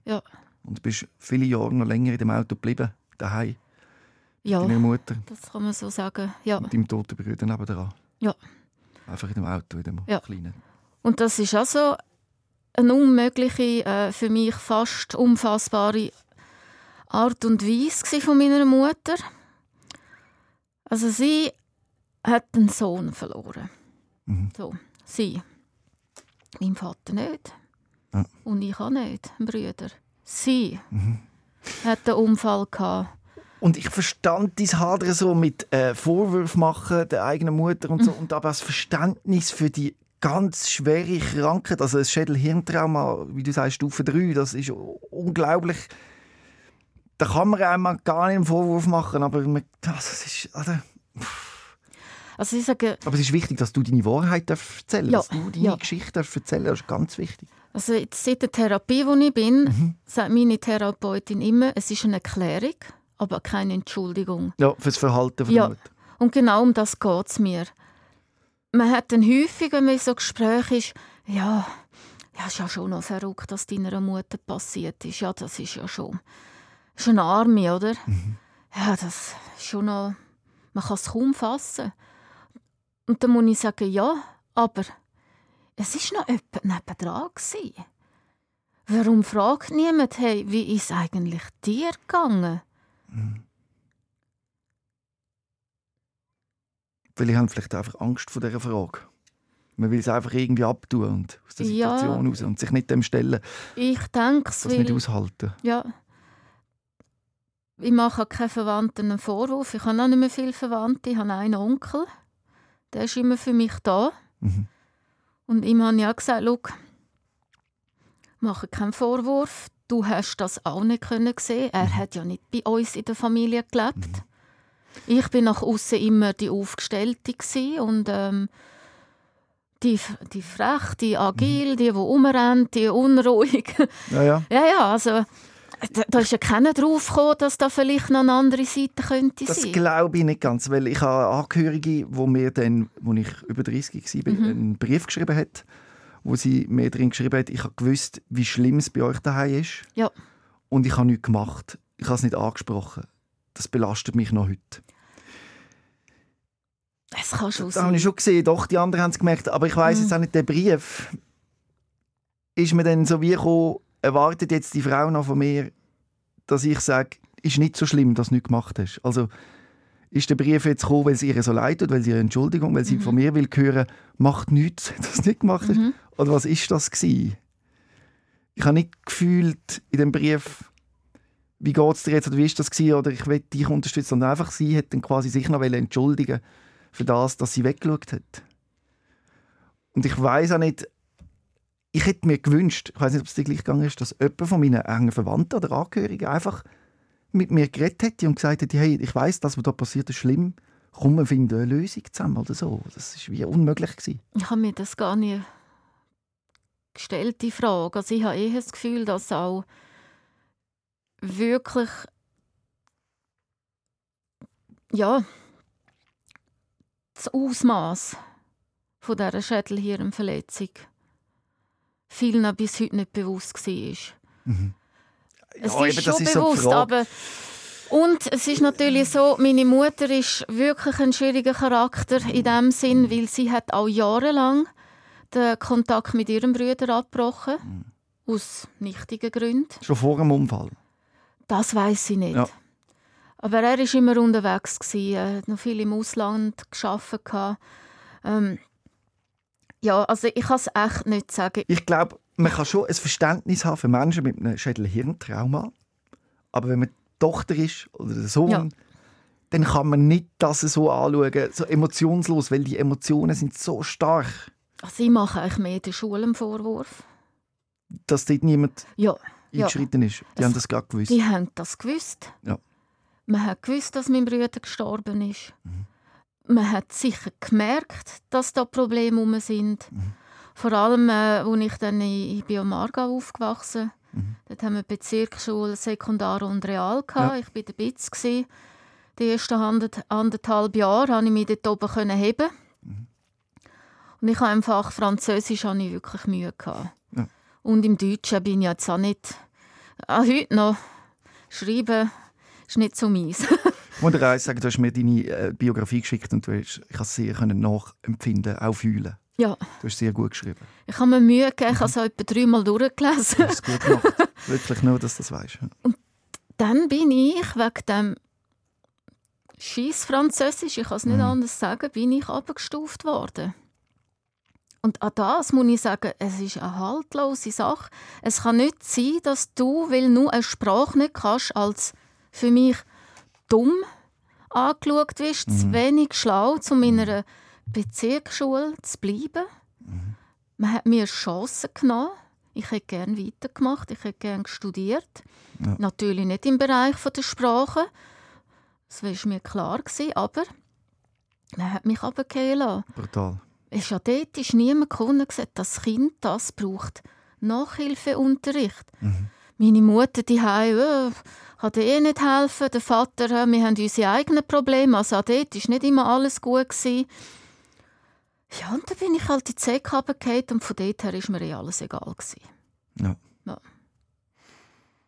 Ja, Und bist viele Jahre noch länger in dem Auto geblieben, daheim, ja deiner Mutter das kann man so sagen. Ja. und deinem toten Bruder nebenan. Ja. Einfach in dem Auto, in dem Ja. kleinen. Und das ist also eine unmögliche, äh, für mich fast unfassbare Art und Weise von meiner Mutter. Also sie hat einen Sohn verloren. Mhm. So, sie. Mein Vater nicht. Ja. Und ich auch nicht, ein Brüder. Sie Mhm. hat einen Unfall gehabt. Und ich verstand dein Hadern so mit äh, Vorwürfen machen der eigenen Mutter und Mhm. so. Und aber das Verständnis für die ganz schwere Krankheit, also das Schädel-Hirntrauma, wie du sagst, Stufe 3, das ist unglaublich. Da kann man einem gar nicht einen Vorwurf machen, aber man, das ist, also, Also ich sage, aber es ist wichtig, dass du deine Wahrheit erzählen Ja, dass du deine ja. Geschichte darfst erzählen Das ist ganz wichtig. Also jetzt seit der Therapie, wo ich bin, Mhm. sagt meine Therapeutin immer, es ist eine Erklärung, aber keine Entschuldigung. Ja, fürs Verhalten von Ja. der Mutter. Und genau um das geht es mir. Man hat dann häufig, wenn man in so Gesprächen ist, ja, ja, ist ja schon noch verrückt, dass deiner Mutter passiert ist. Ja, das ist ja schon, ist eine Arme, oder? Ja, das ist schon noch, man kann es kaum fassen. Und dann muss ich sagen, ja, aber es ist noch jemand nebendran gewesen. Warum fragt niemand, hey, wie ist eigentlich dir gegangen? Weil ich habe vielleicht einfach Angst vor dieser Frage. Man will es einfach irgendwie abtun und aus der Ja. Situation raus und sich nicht dem stellen, Ich denke es, das nicht aushalten. ja, ich mache keinen Verwandten einen Vorwurf. Ich habe auch nicht mehr viele Verwandte. Ich habe einen Onkel, der ist immer für mich da. Mhm. Und ihm habe ich auch gesagt, «Schau, mache keinen Vorwurf. Du hast das auch nicht können sehen. Er hat ja nicht bei uns in der Familie gelebt. Ich bin nach außen immer die Aufgestellte und ähm, die, die frech, die agil, die, die rumrennt, die unruhig. Ja, ja. ja, ja, also da, ist ja keiner drauf gekommen, dass da vielleicht noch eine andere Seite könnte Das sein. glaube ich nicht ganz, weil ich habe Angehörige, wo mir dann, als ich über 30 war, Mhm. einen Brief geschrieben hat, wo sie mir drin geschrieben hat, ich habe gewusst, wie schlimm es bei euch daheim ist. Ja. Und ich habe nichts gemacht. Ich habe es nicht angesprochen. Das belastet mich noch heute. Es kann schon Da habe sein. ich schon gesehen, doch, die anderen haben es gemerkt. Aber ich weiß Mhm. jetzt auch nicht, der Brief ist mir dann so wie gekommen, erwartet jetzt die Frau noch von mir, dass ich sage, ist nicht so schlimm, dass du nichts gemacht hast. Also ist der Brief jetzt gekommen, weil es ihr so leid tut, weil sie ihre Entschuldigung, weil sie von mir will hören, macht nichts, dass du nicht gemacht hast. Mhm. Oder was ist das gewesen? Ich habe nicht gefühlt in dem Brief, wie geht es dir jetzt oder wie ist das gewesen, oder ich will dich unterstützen, sondern einfach sie hat dann quasi sich noch entschuldigen für das, dass sie weggeschaut hat. Und ich weiß auch nicht, ich hätte mir gewünscht, ich weiß nicht, ob es dir gleich gegangen ist, dass jemand von meinen engen Verwandten oder Angehörigen einfach mit mir geredet hätte und gesagt hätte, hey, ich weiß, das, was da passiert, ist schlimm. Komm, wir finden eine Lösung zusammen oder so. Das ist wie unmöglich gewesen. Ich habe mir das gar nicht gestellt, die Frage. Also ich habe eher das Gefühl, dass auch wirklich ja das Ausmaß von dieser Schädelhirnverletzung vielen bis heute nicht bewusst war. Es Ja, ist eben, schon ist so bewusst, Frage. aber und es ist natürlich so, meine Mutter ist wirklich ein schwieriger Charakter in dem Sinn, weil sie hat auch jahrelang den Kontakt mit ihrem Bruder abgebrochen. Aus nichtigen Gründen. Schon vor dem Unfall? Das weiß ich nicht. Ja. Aber er war immer unterwegs. Gewesen. Hat noch viel im Ausland gearbeitet. Ähm, ja, also ich kann es echt nicht sagen. Ich glaube, man kann schon ein Verständnis haben für Menschen mit einem Schädel-Hirntrauma. Aber wenn man die Tochter ist oder der Sohn, Ja. dann kann man nicht das so anschauen, so emotionslos, weil die Emotionen sind so stark, Also ich mache eigentlich mehr der Schule einen Vorwurf. dass dort niemand Ja, ja. eingeschritten ist. Die Es- haben das gerade gewusst. die haben das gewusst. Ja. Man hat gewusst, dass mein Bruder gestorben ist. Man hat sicher gemerkt, dass da Probleme rum sind. Vor allem, äh, als ich dann in, ich bin am Aargau aufgewachsen Dort haben wir Bezirksschule, Sekundar und Real. Gehabt. Ja. Ich war in der gewesen. Die ersten ander- anderthalb Jahre konnte ich mich dort oben heben. Und ich habe im Fach Französisch hatte ich wirklich Mühe. Gehabt. Ja. Und im Deutschen bin ich jetzt auch nicht... Auch heute noch. Schreiben ist nicht so meins. Ich muss dir eins sagen, du hast mir deine äh, Biografie geschickt und du hast, ich konnte es sehr können nachempfinden, auch fühlen. ja, Du hast sehr gut geschrieben. ich habe mir Mühe gegeben. Ich habe es etwa dreimal durchgelesen. Du hast es gut gemacht. Wirklich nur, dass du das weißt. dann bin ich wegen dem Scheiß Französisch, ich kann es nicht Mhm. anders sagen, bin ich abgestuft worden. Und an das muss ich sagen, es ist eine haltlose Sache. Es kann nicht sein, dass du, weil du eine Sprache nicht kannst, als für mich dumm angeschaut wirst, Mhm. zu wenig schlau, um in einer Bezirksschule zu bleiben. Man hat mir Chancen genommen. Ich hätte gerne weitergemacht, ich hätte gerne studiert. Ja. Natürlich nicht im Bereich der Sprache. Das war mir klar, gewesen, aber man hat mich runterfallen lassen. Brutal. Es ist ja dort ist niemand gekommen und gesagt, das Kind das braucht Nachhilfeunterricht. Meine Mutter die äh, dir eh nicht helfen, der Vater, äh, wir haben unsere eigenen Probleme. Also auch dort war nicht immer alles gut. Gewesen. Ja, und dann bin ich halt in die Säcke und von dort her war mir eh alles egal. Gewesen. Ja.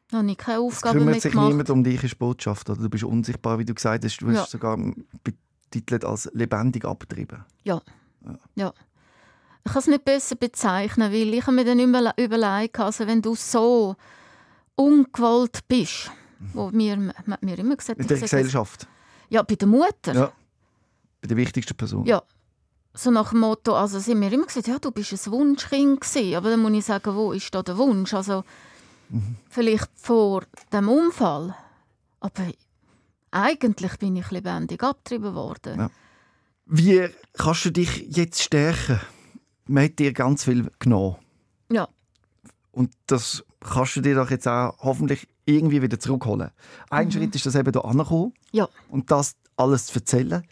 Da habe ich keine Es Aufgabe kümmert mehr sich gemacht. niemand um dich, ist Botschaft. Oder? Du bist unsichtbar, wie du gesagt hast. Du hast Ja. es sogar betitelt als lebendig abgetrieben. Ja. ja. Ich kann es nicht besser bezeichnen, weil ich mir dann immer überlegt, also wenn du so ungewollt bist, wo mir, man hat mir immer gesagt, In der Gesellschaft. Ja, bei der Mutter. Ja. Bei der wichtigsten Person. Ja. So nach dem Motto, also sie haben mir immer gesagt, ja, du bist ein Wunschkind gewesen. Aber dann muss ich sagen, wo ist da der Wunsch? Also vielleicht vor dem Unfall. Aber eigentlich bin ich lebendig abgetrieben worden. Ja. Wie kannst du dich jetzt stärken? Man hat dir ganz viel genommen. Ja. Und das kannst du dir doch jetzt auch hoffentlich irgendwie wieder zurückholen. Ein Schritt ist das eben hier angekommen Ja. und das alles zu erzählen.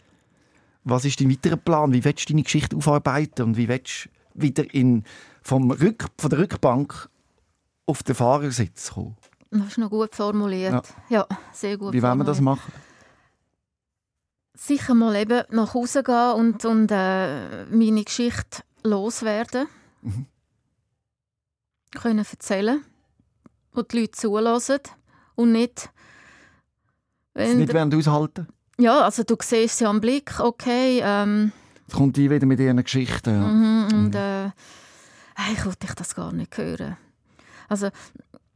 Was ist dein weiterer Plan? Wie willst du deine Geschichte aufarbeiten und wie willst du wieder in, vom Rück, von der Rückbank auf den Fahrersitz kommen? Das ist noch gut formuliert. Ja, sehr gut Wie wollen wir das machen? sicher mal eben nach Hause gehen und, und äh, meine Geschichte loswerden. Mhm. Können erzählen, wo die Leute zulassen und nicht... Das Wenn, nicht während aushalten? ja, also du siehst sie am Blick, okay, ähm, Jetzt kommt die wieder mit ihren Geschichten. Ja. mhm, und äh, eigentlich wollte ich das gar nicht hören. Also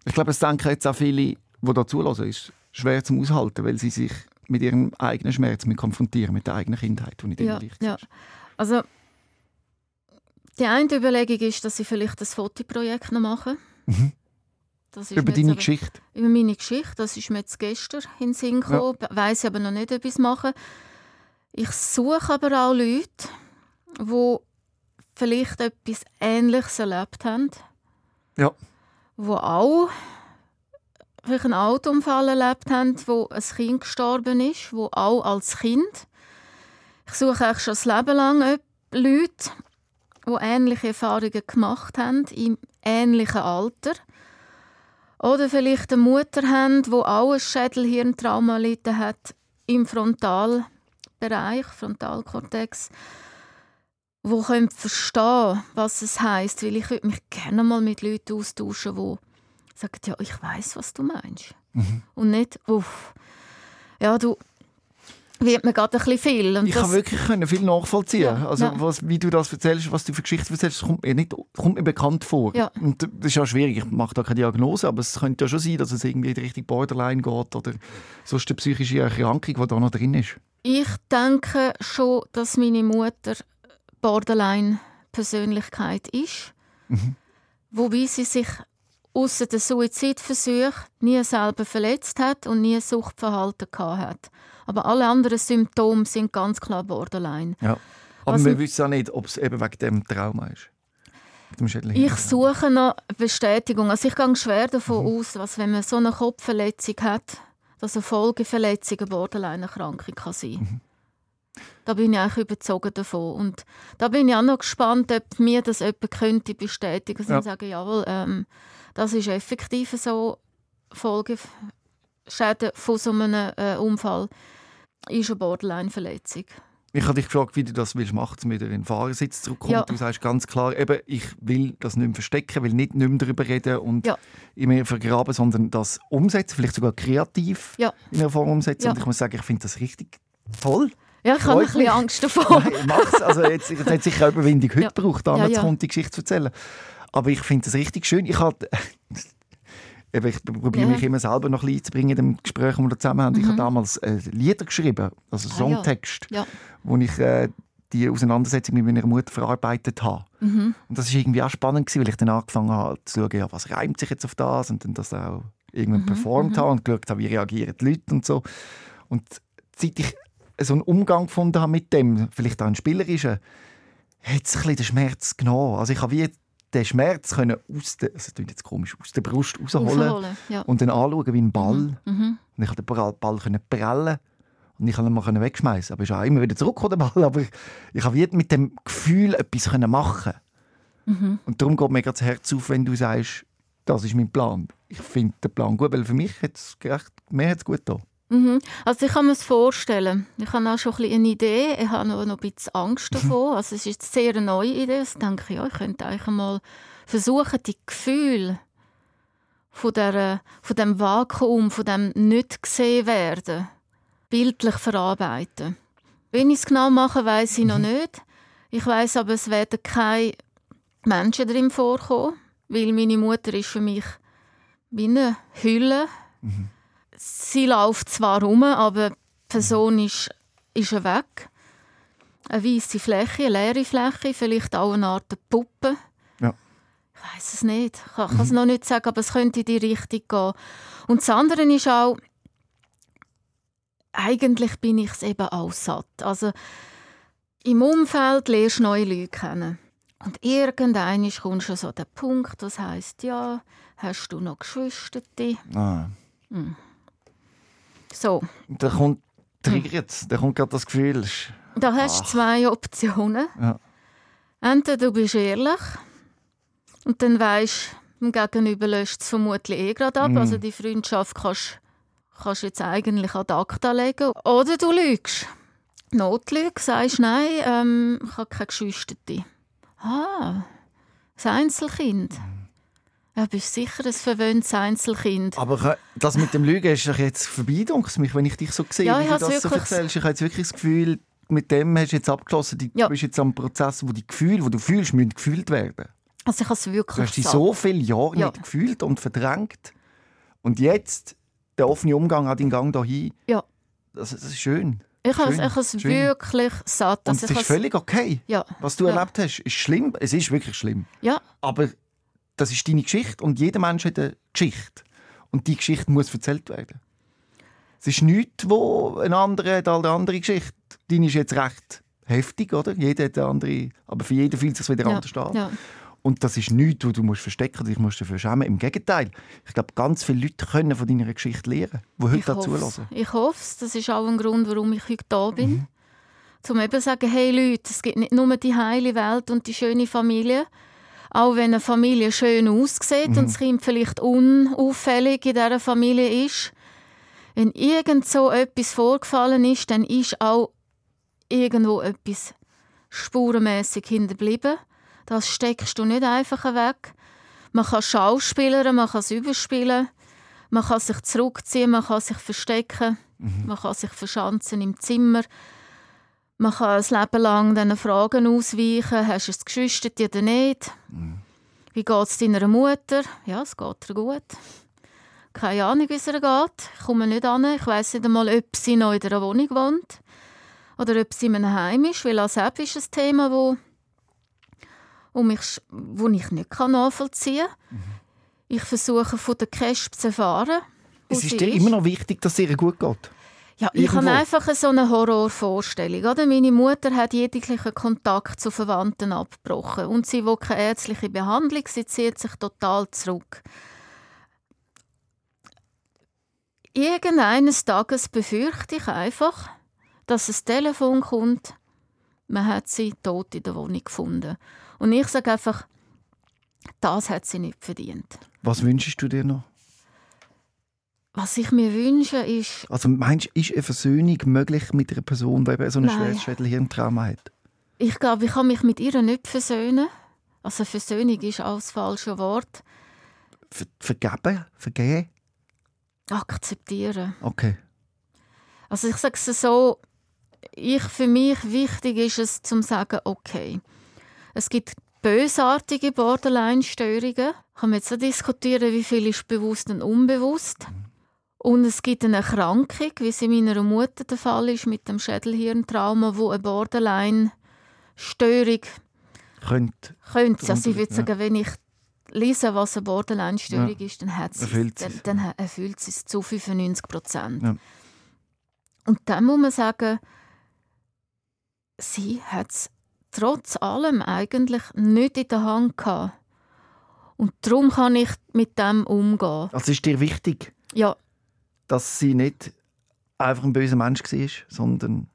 Ich glaube, es denken jetzt auch viele, die da zulassen, ist schwer zum Aushalten, weil sie sich mit ihrem eigenen Schmerz mit konfrontieren, mit der eigenen Kindheit, die nicht Ja, immer leicht ja. ist. Also, die eine Überlegung ist, dass ich vielleicht ein Fotoprojekt noch mache. Über jetzt deine aber- Geschichte. Über meine Geschichte. Das ist mir jetzt gestern in den Sinn gekommen. Ja. Weiss aber noch nicht, ob ich es mache. Ich suche aber auch Leute, die vielleicht etwas Ähnliches erlebt haben. Ja. Die auch vielleicht einen Autounfall erlebt haben, wo ein Kind gestorben ist, wo auch als Kind. Ich suche eigentlich schon das Leben lang Leute, die ähnliche Erfahrungen gemacht haben, im ähnlichen Alter. Oder vielleicht eine Mutter haben, die auch ein Schädelhirntrauma erlitten hat im Frontalbereich, Frontalkortex, wo können verstehen, was es heißt, weil ich würde mich gerne mal mit Leuten austauschen, die sagen, ja, ich weiß, was du meinst, und nicht, uff, ja, du, wird mir gerade ein bisschen viel. Und ich kann wirklich können viel nachvollziehen. Ja, also ja. Was, wie du das erzählst, was du für Geschichten erzählst, kommt mir, nicht, kommt mir bekannt vor. Ja. Und das ist ja schwierig. Ich mache da keine Diagnose, aber es könnte ja schon sein, dass es irgendwie in die Richtung Borderline geht oder sonst eine psychische Erkrankung, die da noch drin ist. ich denke schon, dass meine Mutter Borderline-Persönlichkeit ist. Wobei sie sich außer den Suizidversuch nie selber verletzt hat und nie Suchtverhalten gehabt hat. Aber alle anderen Symptome sind ganz klar Borderline. Ja. Aber Also- wir wissen auch nicht, ob es eben wegen dem Trauma ist. Ich suche noch Bestätigung. Also ich gehe schwer davon aus, dass wenn man so eine Kopfverletzung hat, dass eine Folgeverletzung eine Borderline-Erkrankung kann sein Da bin ich eigentlich überzogen davon. Und da bin ich auch noch gespannt, ob mir das jemand könnte bestätigen könnte. Ja. Und sagen, jawohl, ähm, das ist effektiv so Folgeschäden von so einem äh, Unfall. Ist eine Borderline-Verletzung. Ich habe dich gefragt, wie du das willst machen, damit er in den Fahrersitz zurückkommt. Ja. Du sagst ganz klar, eben, ich will das nicht mehr verstecken, will nicht, nicht mehr darüber reden und Ja. immer vergraben, sondern das umsetzen, vielleicht sogar kreativ Ja. in einer Form umsetzen. Ja. Und ich muss sagen, ich finde das richtig toll. Ja, ich habe ein bisschen Angst davor. Nein, mach's. Also jetzt, es hat sicher Überwindung heute Ja. gebraucht, da Ja, ja. die Geschichte zu erzählen. Aber ich finde das richtig schön. Ich eben, ich probiere Ja. mich immer selber noch ein bisschen einzubringen in dem Gespräch, das wir zusammen haben. Ich habe damals äh, Lieder geschrieben, also Mhm. Ah, ja. Songtext, Ja. wo ich äh, die Auseinandersetzung mit meiner Mutter verarbeitet habe. Mhm. Und das war irgendwie auch spannend, gewesen, weil ich dann angefangen habe zu schauen, ja, was reimt sich jetzt auf das und dann das auch irgendwann Mhm, performt habe und geschaut habe, wie reagieren die Leute und so. Und seit ich so einen Umgang gefunden habe mit dem, vielleicht auch einen spielerischen, hat es ein bisschen den Schmerz genommen. Also ich habe wie den Schmerz können aus der, also das jetzt komisch, aus der Brust rausholen ja. und dann anschauen wie ein Ball. Mhm. Und ich konnte den Ball, können prellen und ich konnte ihn mal wegschmeißen. Aber er ist auch immer wieder zurückgekommen, der Ball. Aber ich, ich habe mit dem Gefühl etwas können machen. Mhm. Und darum geht mir das Herz auf, wenn du sagst, das ist mein Plan. Ich finde den Plan gut, weil für mich hat es gerecht, mir hat es gut getan. Mhm. Also ich kann mir das vorstellen. Ich habe auch schon ein bisschen eine Idee. Ich habe noch noch ein bisschen Angst davor. Also es ist jetzt sehr eine neue Idee. Ich denke, ja, ich könnte eigentlich mal versuchen, die Gefühle von, der, von dem Vakuum, von dem nicht gesehen werden, bildlich verarbeiten. Wenn ich es genau mache, weiß ich noch nicht. Ich weiß aber, es werden keine Menschen drin vorkommen, weil meine Mutter ist für mich wie eine Hülle sie läuft zwar rum, aber die Person ist, ist weg. Eine weiße Fläche, eine leere Fläche, vielleicht auch eine Art Puppe. Ja. Ich weiß es nicht. Ich kann es noch nicht sagen, aber es könnte in die Richtung gehen. Und das andere ist auch, eigentlich bin ich es eben auch satt. Also im Umfeld lernst du neue Leute kennen. Und irgendwann kommst du so an den Punkt, was heisst, ja, hast du noch Geschwister? Ah. So, dann kommt triggert, dann kommt gerade das Gefühl. ist- Da hast du zwei Optionen. Ja. Entweder du bist ehrlich und dann weisst dem Gegenüber löscht es vermutlich eh gerade ab. Mhm. Also die Freundschaft kannst kannst du jetzt eigentlich an Akta legen. Oder du lügst. Notlüge, sagst, nein, ähm, ich habe keine Geschwister. Ah, ein Einzelkind. Ja, bist sicher ein verwöhntes Einzelkind. Aber das mit dem Lügen ist doch jetzt vorbei, dunkel mich, wenn ich dich so sehe, Ja, wie ich du das so erzählst. Ich habe jetzt wirklich das Gefühl, mit dem hast du jetzt abgeschlossen. Du Ja. bist jetzt am Prozess, wo die Gefühle, die du fühlst, müssen gefühlt werden. Also ich habe es wirklich Du hast dich so viele Jahre Ja. nicht gefühlt und verdrängt. Und jetzt, der offene Umgang an den Gang dahin, Ja. das, das ist schön. Ich habe es wirklich satt. Und es ist völlig okay. ja, Was du Ja. erlebt hast, ist schlimm. Es ist wirklich schlimm. ja, Aber das ist deine Geschichte und jeder Mensch hat eine Geschichte. Und die Geschichte muss erzählt werden. Es ist nichts, wo ein anderer hat eine andere Geschichte. Deine ist jetzt recht heftig, oder? Jeder hat eine andere, aber für jeden fühlt es sich wieder ja, anders an. ja. Und das ist nichts, wo du musst verstecken oder dich musst dafür schämen. Im Gegenteil. Ich glaube, ganz viele Leute können von deiner Geschichte lernen, die heute dazu hoff's. hören. Ich hoffe es. Das ist auch ein Grund, warum ich heute da bin. Mhm. Um eben zu sagen, hey Leute, es gibt nicht nur die heile Welt und die schöne Familie. Auch wenn eine Familie schön aussieht Mhm. und das Kind vielleicht unauffällig in dieser Familie ist. Wenn irgend so etwas vorgefallen ist, dann ist auch irgendwo etwas spurenmäßig hinterblieben. Das steckst du nicht einfach weg. Man kann schauspielern, man kann es überspielen. Man kann sich zurückziehen, man kann sich verstecken, mhm. man kann sich verschanzen im Zimmer. Man kann ein Leben lang diesen Fragen ausweichen. Hast du es geschüchtert oder nicht? Mhm. Wie geht es deiner Mutter? Ja, es geht ihr gut. Keine Ahnung, wie es ihr geht. Ich komme nicht an. Ich weiß nicht einmal, ob sie noch in einer Wohnung wohnt oder ob sie in einem Heim ist, weil auch selbst ist ein Thema, wo, wo, mich, wo ich nicht nachvollziehen kann. Mhm. Ich versuche von der Cash zu erfahren. Es ist dir ist. immer noch wichtig, dass es ihr gut geht? Ja, ich habe einfach so eine Horrorvorstellung. Oder? Meine Mutter hat jeglichen Kontakt zu Verwandten abgebrochen und sie will keine ärztliche Behandlung, sie zieht sich total zurück. Irgendeines Tages befürchte ich einfach, dass ein Telefon kommt, man hat sie tot in der Wohnung gefunden. Und ich sage einfach, das hat sie nicht verdient. Was wünschst du dir noch? Was ich mir wünsche, ist... Also meinst du, ist eine Versöhnung möglich mit einer Person, die eben so ein schweres Schädelhirntrauma hat? Ich glaube, ich kann mich mit ihr nicht versöhnen. Also Versöhnung ist auch das falsche Wort. Ver vergeben? Vergehen? Akzeptieren. Okay. Also ich sage es so, ich, für mich wichtig ist es, zu sagen, okay, es gibt bösartige Borderline-Störungen. Kann man jetzt auch diskutieren, wie viel ist bewusst und unbewusst. Und es gibt eine Erkrankung, wie es in meiner Mutter der Fall ist, mit dem Schädelhirntrauma, wo eine Borderline-Störung könnte. könnte. Also ich würde sagen, wenn ich lese, was eine Borderline-Störung ja. ist, dann, hat sie, dann, dann erfüllt sie es zu 95 Prozent. Ja. Und dann muss man sagen, sie hat es trotz allem eigentlich nicht in der Hand gehabt. Und darum kann ich mit dem umgehen. Also ist dir wichtig, ja. Dass sie nicht einfach ein böser Mensch war, sondern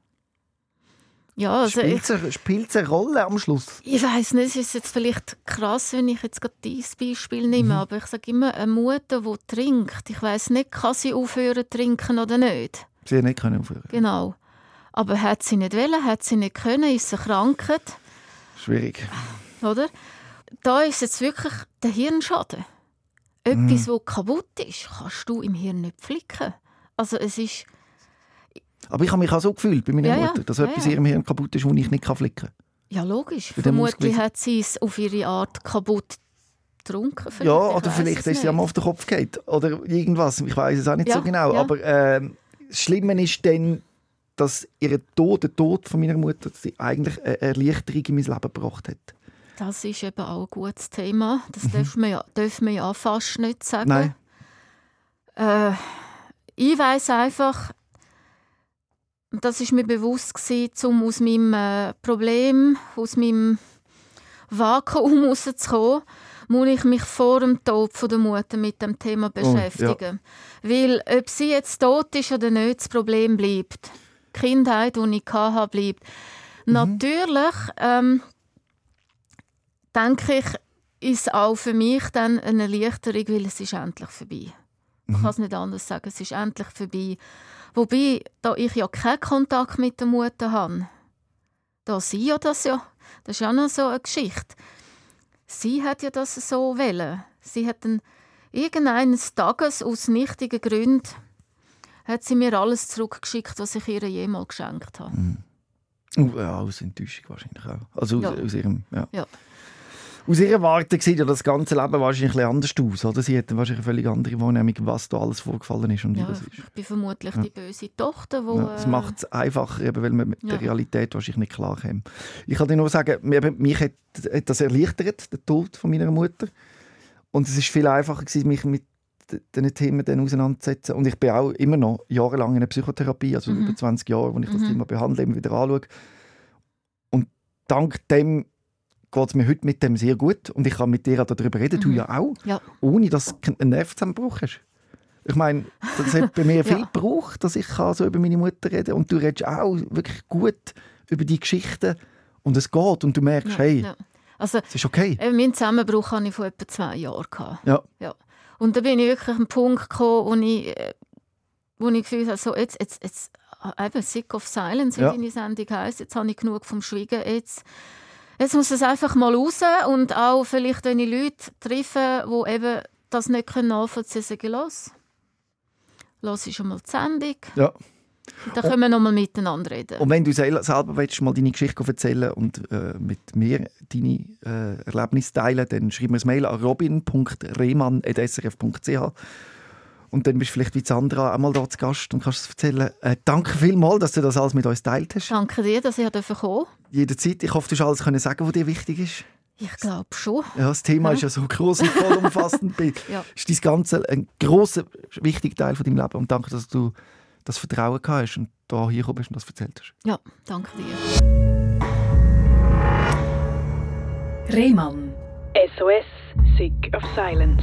ja, also spielt, es, spielt eine Rolle am Schluss? Ich weiß nicht, es ist jetzt vielleicht krass, wenn ich jetzt gerade dieses Beispiel nehme, mhm. aber ich sage immer, eine Mutter, die trinkt, ich weiß nicht, kann sie aufhören zu trinken oder nicht? Sie hat nicht aufhören. Genau. Aber hat sie nicht wollen, hat sie nicht können, ist sie erkrankt. Schwierig. Oder? Da ist jetzt wirklich der Hirnschaden. Etwas, mhm. kaputt ist, kannst du im Hirn nicht flicken. Also es ist... Aber ich habe mich auch so gefühlt bei meiner ja, Mutter, dass ja, etwas in ihrem Hirn kaputt ist, das ich nicht flicken kann. Ja, logisch. Vermutlich hat sie es auf ihre Art kaputt getrunken. Ja, oder vielleicht ist sie einmal auf den Kopf geht oder irgendwas. Ich weiß es auch nicht so genau. Aber äh, das Schlimme ist dann, dass ihr Tod, der Tod von meiner Mutter, sie eigentlich eine Erleichterung in mein Leben gebracht hat. Das ist eben auch ein gutes Thema. Das mhm. dürfen, wir ja, dürfen wir ja fast nicht sagen. Nein. Äh, ich weiß einfach, das ist mir bewusst gewesen, um aus meinem äh, Problem, aus meinem Vakuum rauszukommen, muss ich mich vor dem Tod von der Mutter mit dem Thema beschäftigen. Oh, ja. Weil ob sie jetzt tot ist oder nicht, das Problem bleibt. Die Kindheit, die ich hatte, bleibt. Mhm. Natürlich ähm, denke ich, ist auch für mich dann eine Erleichterung, weil es ist endlich vorbei. Man mhm. kann es nicht anders sagen, es ist endlich vorbei. Wobei, da ich ja keinen Kontakt mit der Mutter habe, da sie ja das ja, das ist ja noch so eine Geschichte. Sie hat ja das so wollen. Sie hat dann irgendeines Tages aus nichtigen Gründen hat sie mir alles zurückgeschickt, was ich ihr jemals geschenkt habe. Mhm. Uh, ja, aus Enttäuschung wahrscheinlich auch. Also aus, ja. aus ihrem, ja. ja. Aus ihrer Warte sieht ja das ganze Leben wahrscheinlich ein anders aus, oder? Sie hätte wahrscheinlich eine völlig andere Wahrnehmung, was da alles vorgefallen ist und ja, wie das ist. Ich bin vermutlich ja. die böse Tochter, wo... Ja, das macht es einfacher, eben, weil man mit der Realität wahrscheinlich nicht klar kommt. Ich kann dir nur sagen, mich hat, hat das erleichtert, der Tod von meiner Mutter. Und es ist viel einfacher gewesen, mich mit diesen Themen dann auseinanderzusetzen. Und ich bin auch immer noch jahrelang in der Psychotherapie, also mhm. über 20 Jahre, wo ich das mhm. Thema behandle, immer wieder anschaue. Und dank dem geht es mir heute mit dem sehr gut und ich kann mit dir darüber reden, mhm. du ja auch, ja. ohne dass du einen Nervenzusammenbruch hast. Ich meine, das hat bei mir viel ja. gebraucht, dass ich so über meine Mutter reden und du redest auch wirklich gut über die Geschichten und es geht und du merkst, ja, hey. Also, es ist okay. Äh, meinen Zusammenbruch hatte ich vor etwa zwei Jahren. Ja. ja. Und da bin ich wirklich an einen Punkt gekommen, wo ich, äh, wo ich gefühlt habe, so, jetzt, jetzt, jetzt äh, eben Sick of Silence, wie ja. deine Sendung heisst, jetzt habe ich genug vom Schweigen, jetzt Jetzt muss es einfach mal raus und auch vielleicht, wenn ich Leute treffe, die eben das nicht nachvollziehen können, sagen, los, Lass ich schon mal die Sendung. Ja. Dann können wir noch mal miteinander reden. Und wenn du sel- selber willst, mal deine Geschichte erzählen und äh, mit mir deine äh, Erlebnisse teilen, dann schreib mir ein Mail an robin.rehmann.srf.ch und dann bist du vielleicht wie Sandra einmal da zu Gast und kannst es erzählen. Äh, danke vielmals, dass du das alles mit uns geteilt hast. Danke dir, dass ich kommen durfte. Jederzeit. Ich hoffe, du hast alles können sagen, was dir wichtig ist. Ich glaube schon. Ja, das Thema Ja. ist ja so groß und vollumfassend. Ja. Ist dein Ganze ein grosser, wichtiger Teil von deinem Leben. Und danke, dass du das Vertrauen gehabt hast und da hier gekommen bist und das erzählt hast. Ja, danke dir. Rehmann. SOS, Sick of Silence.